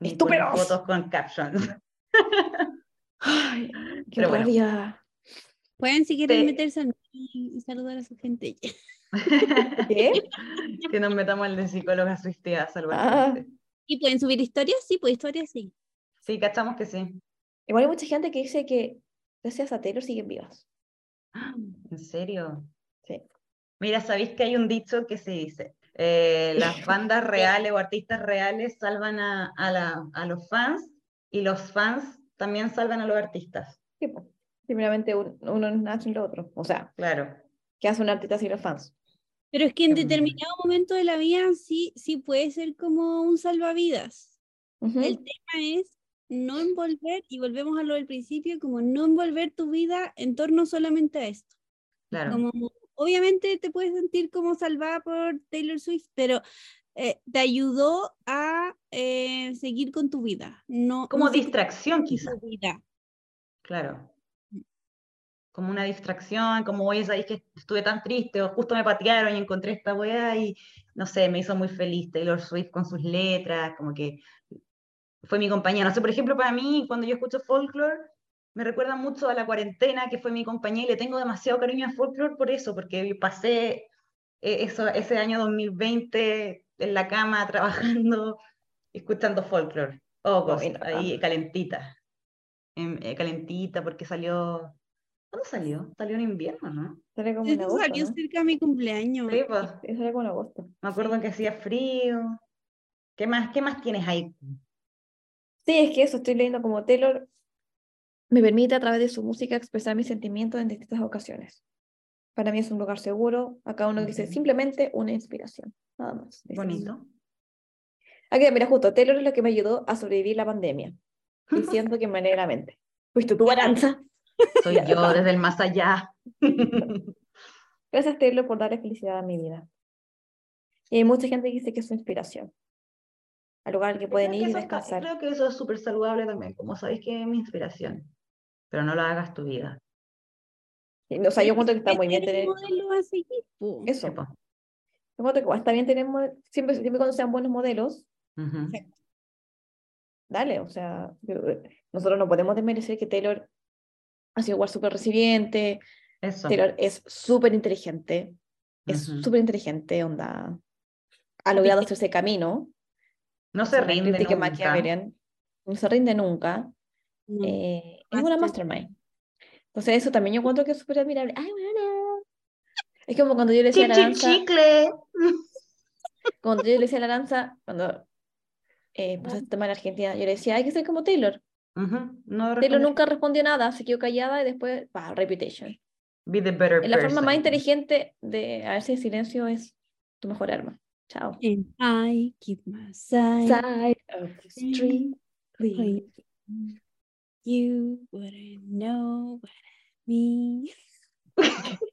Ni ¡Estúpidos! fotos con captions. Ay, qué Pero bueno. rabia. Pueden si quieren Te- meterse al- y y saludar a su gente. ¿Qué? que nos metamos al de psicóloga Swifty a salvar Ah. ¿Y pueden subir historias? Sí, pues historias sí. Sí, cachamos que sí. Igual hay mucha gente que dice que gracias a Taylor siguen vivas. ¿En serio? Sí. Mira, ¿sabéis que hay un dicho que se dice? eh, las bandas reales o artistas reales salvan a, a la- a los fans y los fans también salvan a los artistas. Sí, po. Simplemente un- uno nace en lo otro. O sea, Claro. ¿qué hace un artista sin los fans? Pero es que en determinado momento de la vida sí, sí puede ser como un salvavidas. El tema es no envolver, y volvemos a lo del principio, como no envolver tu vida en torno solamente a esto. Claro. Como, obviamente te puedes sentir como salvada por Taylor Swift, pero eh, te ayudó a eh, seguir con tu vida. No, Como no distracción, quizás. en tu vida. Claro. Como una distracción, como oye, sabéis que estuve tan triste, o justo me patearon y encontré esta weá y no sé, me hizo muy feliz Taylor Swift con sus letras, como que fue mi compañía. No sé, por ejemplo, para mí, cuando yo escucho folklore, me recuerda mucho a la cuarentena, que fue mi compañía, y le tengo demasiado cariño a folklore por eso, porque pasé eh, eso, ese año 2020 en la cama trabajando, escuchando folklore. August, Bueno, ahí calentita. Em, eh, calentita porque salió. ¿Cuándo salió? Salió en invierno, ¿no? Sale como en agosto, salió ¿no? cerca de mi cumpleaños. Sí, pues, como en agosto. me acuerdo que hacía frío. ¿Qué más, qué más tienes ahí? Sí, es que eso, estoy leyendo como Taylor me permite a través de su música expresar mis sentimientos en distintas ocasiones. Para mí es un lugar seguro. Acá uno dice simplemente una inspiración. Nada más. Bonito. Aquí, mira, justo, Taylor es lo que me ayudó a sobrevivir la pandemia. Y siento que me alegra la mente. Fuiste tu balanza. Soy Ya, yo está. desde el más allá. Gracias, Taylor, por darle felicidad a mi vida. Y hay mucha gente que dice que es su inspiración. Al lugar al que pueden Creo ir que y está- descansar. creo que eso es súper saludable también, como sabéis que es mi inspiración. Pero no lo hagas tu vida. Y, O sea, yo encuentro que está muy bien Tener modelo a seguir, po. eso. Sí, po. Yo encuentro que está bien tener, siempre, siempre cuando sean buenos modelos, Ujú. dale, o sea, yo- nosotros no podemos desmerecer que Taylor ha sido igual súper resiliente, Eso. Taylor es súper inteligente, es Ujú. súper inteligente, onda, ha logrado hacerse camino, No se rinde nunca. No se rinde nunca, No. eh, es una Master- mastermind. Entonces eso también yo encuentro que es súper admirable. Ay, bueno. Es como cuando yo le decía a la danza, chicle. cuando yo le decía a la danza, cuando eh, pasó este tema en Argentina, yo le decía, hay que ser como Taylor. Ujú. No Taylor nunca respondió nada, se quedó callada y después, pa, reputation. Be the better La forma más person. inteligente de hacerse silencio es tu mejor arma. Chao. And I keep my side Side of the street, please. clean. You wouldn't know what I mean.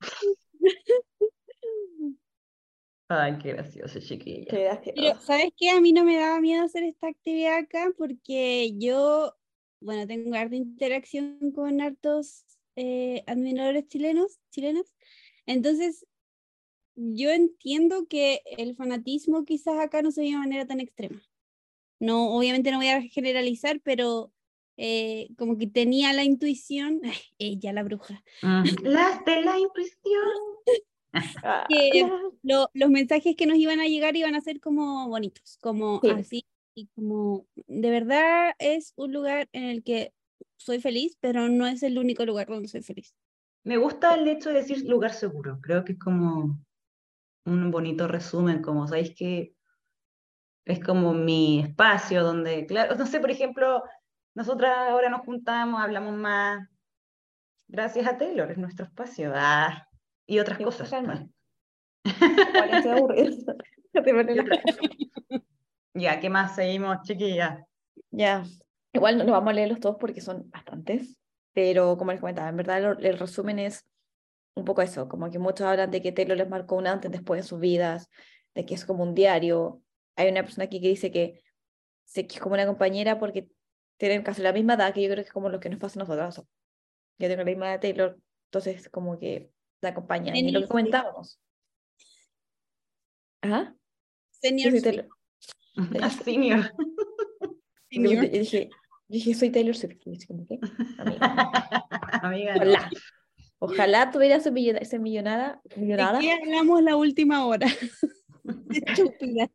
Ay, qué gracioso, chiquilla. Qué gracioso. Pero, ¿sabes qué? A mí no me daba miedo hacer esta actividad acá porque yo, bueno, tengo harta interacción con hartos eh, admiradores chilenos, chilenas. Entonces, yo entiendo que el fanatismo quizás acá no se ve de manera tan extrema. No, obviamente no voy a generalizar, pero eh, como que tenía la intuición, ay, ella la bruja, Mm, Las de la impresión. Ah, que lo- los mensajes que nos iban a llegar iban a ser como bonitos, como Sí. así, y como de verdad es un lugar en el que soy feliz, pero no es el único lugar donde soy feliz. Me gusta el hecho de decir lugar seguro. Creo que es como un bonito resumen, como sabéis que es como mi espacio donde, claro, no sé, por ejemplo, nosotras ahora nos juntamos, hablamos más. Gracias a Taylor, es nuestro espacio. Ah, y otras cosas. estoy. Te cara. Ya, ¿qué más seguimos, chiquillas? Ya, igual no, no vamos a leerlos todos porque son bastantes, pero como les comentaba, en verdad el, el resumen es un poco eso, como que muchos hablan de que Taylor les marcó un antes después en sus vidas, de que es como un diario. Hay una persona aquí que dice que, que es como una compañera porque tienen casi la misma edad, que yo creo que es como lo que nos pasa a nosotros. Yo tengo la misma edad de Taylor, entonces como que la acompañan. Y lo que Senior comentábamos. Ajá. Yo Senior Swift, Taylor. A senior. Yo senior. dije, yo dije, soy Taylor Swift. ¿qué? Amiga. Amiga, no. Ojalá. Ojalá tuviera esa millona- esa millonada. ¿De millonada. qué hablamos la última hora? Estúpida.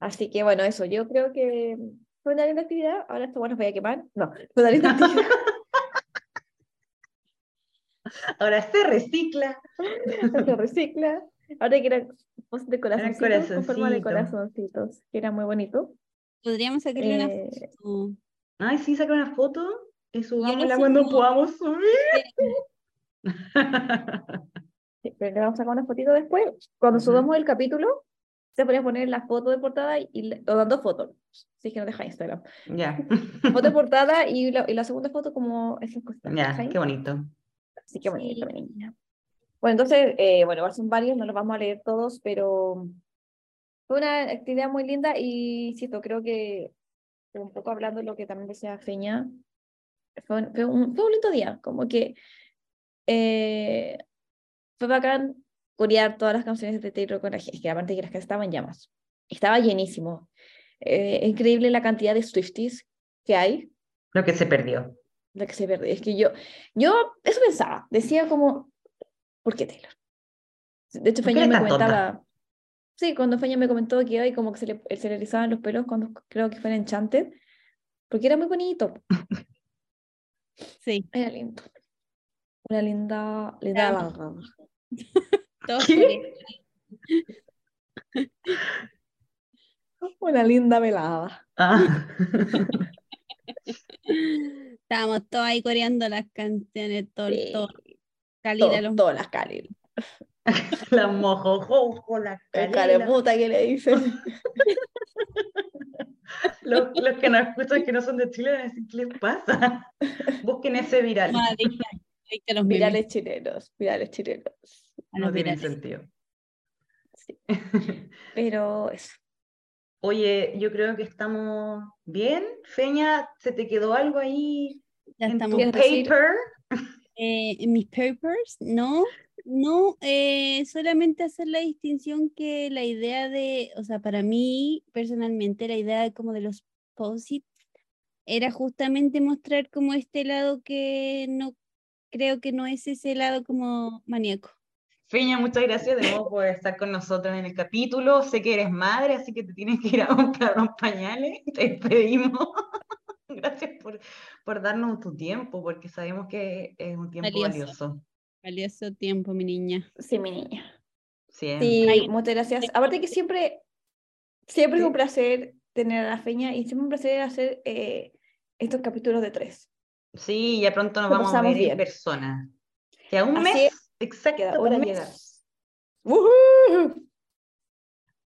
Así que bueno, eso. Yo creo que fue una linda actividad. Ahora esto bueno, nos voy a quemar. No, fue una linda actividad. Ahora se recicla. se recicla. Ahora que eran cosas de corazoncitos, con forma de corazoncitos. que era muy bonito. Podríamos sacarle una Eh, foto. Ay, sí, saca una foto y subámosla cuando podamos subir. sí, pero le vamos a sacar una fotito después. Cuando Ujú. subamos el capítulo, se podría poner la foto de portada y, o dando fotos. Si es que no deja Instagram. Ya, Foto de portada y la, y la segunda foto como esas cosas. ya, ¿cachai? qué bonito. Así que bonito, Sí. mi niña. Bueno, entonces, eh, bueno, son varios, no los vamos a leer todos, pero fue una actividad muy linda y cierto, creo que un poco hablando de lo que también decía Feña, fue un, fue un, fue un lindo día, como que eh, fue bacán corear todas las canciones de Taylor con la gente, que aparte que las que estaban en llamas, estaba llenísimo. Eh, es increíble la cantidad de Swifties que hay, Lo que se perdió. la que se pierde. Es que yo, yo eso pensaba, decía como, ¿por qué Taylor? De hecho, ¿Por qué Feña me tan tonta? comentaba, sí, cuando Feña me comentó que hoy como que se le, se le erizaban los pelos cuando creo que fue en Enchanted, porque era muy bonito, Sí, era lindo. Una linda, linda barra. todos ¿Qué? Una linda velada. Ah. Estábamos todos ahí coreando las canciones, todo, Sí, todo. Calila, los todas las Kalil. la mojojojo, la El canela. caremuta que le dicen. Los, los que nos escuchan que no son de Chile van a decir, ¿qué les pasa? Busquen ese viral. A los Virales chilenos, virales chilenos. No tiene sentido. Sí. Pero eso. Oye, yo creo que estamos bien. Feña, ¿se te quedó algo ahí Ya en tu paper? eh, en mis papers, no, no, eh, solamente hacer la distinción que la idea de, o sea, para mí personalmente la idea de como de los posits era justamente mostrar como este lado que no creo que no es ese lado como maníaco. Feña, muchas gracias de nuevo por estar con nosotros en el capítulo. Sé que eres madre, así que te tienes que ir a comprar unos pañales. Te despedimos. Gracias por, por darnos tu tiempo, porque sabemos que es un tiempo Valioso. valioso. Valioso tiempo, mi niña. Sí, mi niña. Siempre. Sí, muchas gracias. Aparte que siempre, siempre es Sí. un placer tener a la feña y siempre un placer hacer eh, estos capítulos de tres. Sí, ya pronto nos Lo vamos a ver en bien. persona. Queda un Así mes es, exacto Queda para.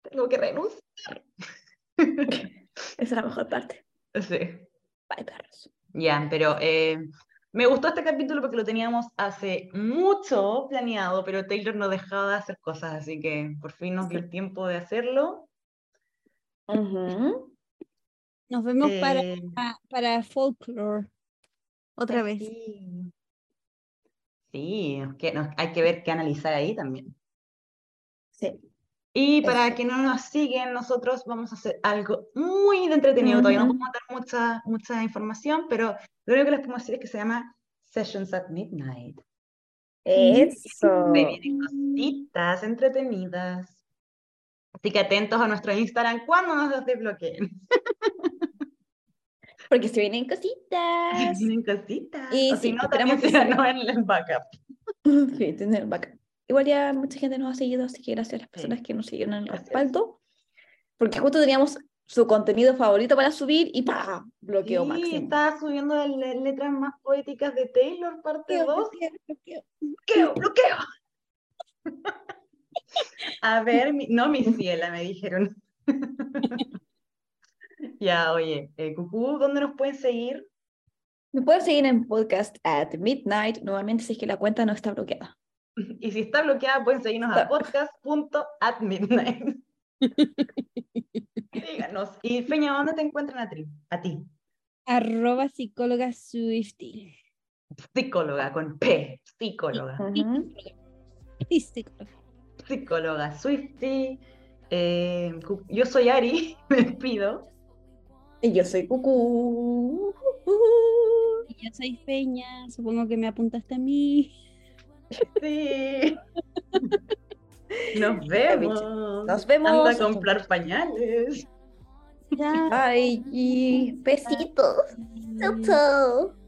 Tengo que renunciar. Esa es la mejor parte. Sí. Bye, perros. Ya, pero eh, me gustó este capítulo porque lo teníamos hace mucho planeado, pero Taylor no dejaba de hacer cosas, así que por fin nos dio el tiempo de hacerlo. Nos vemos para, Eh, para folklore. Otra vez. Sí, Sí, que nos- hay que ver qué analizar ahí también. Sí. Y para Eso. que no nos siguen, nosotros vamos a hacer algo muy de entretenido. Todavía no podemos dar mucha, mucha información, pero lo único que les podemos decir es que se llama Sessions at Midnight. Eso. Se vienen cositas entretenidas. Así que atentos a nuestro Instagram cuando nos los desbloqueen. Porque se vienen Se cositas. vienen cositas. Y o si sí, no, también que salga. en el backup. Sí, tener backup. Igual ya mucha gente nos ha seguido, así que gracias a las personas que nos siguieron en el respaldo. Porque justo teníamos su contenido favorito para subir y ¡pa! Bloqueo Sí, máximo. estaba subiendo las le- letras más poéticas de Taylor, parte Bloqueo, 2. bloqueo, bloqueo. bloqueo, bloqueo. A ver, mi- no mi ciela, me dijeron. Ya, oye, eh, Cucú, ¿dónde nos pueden seguir? Me pueden seguir en podcast at midnight, nuevamente si es que la cuenta no está bloqueada. Y si está bloqueada, pueden seguirnos a podcast.atmidnight. Díganos. Y Feña, ¿dónde te encuentran a ti? A ti, Arroba psicóloga Swifty. psicóloga con P, psicóloga. Sí, psicóloga. Psicóloga Swifty. Eh, yo soy Ari, me despido. Y yo soy Cucú. Y yo soy Peña. Supongo que me apuntaste a mí. Sí. Nos vemos. Nos vemos. Anda a comprar pañales. Ya. Ay, y besitos. Chau, chau.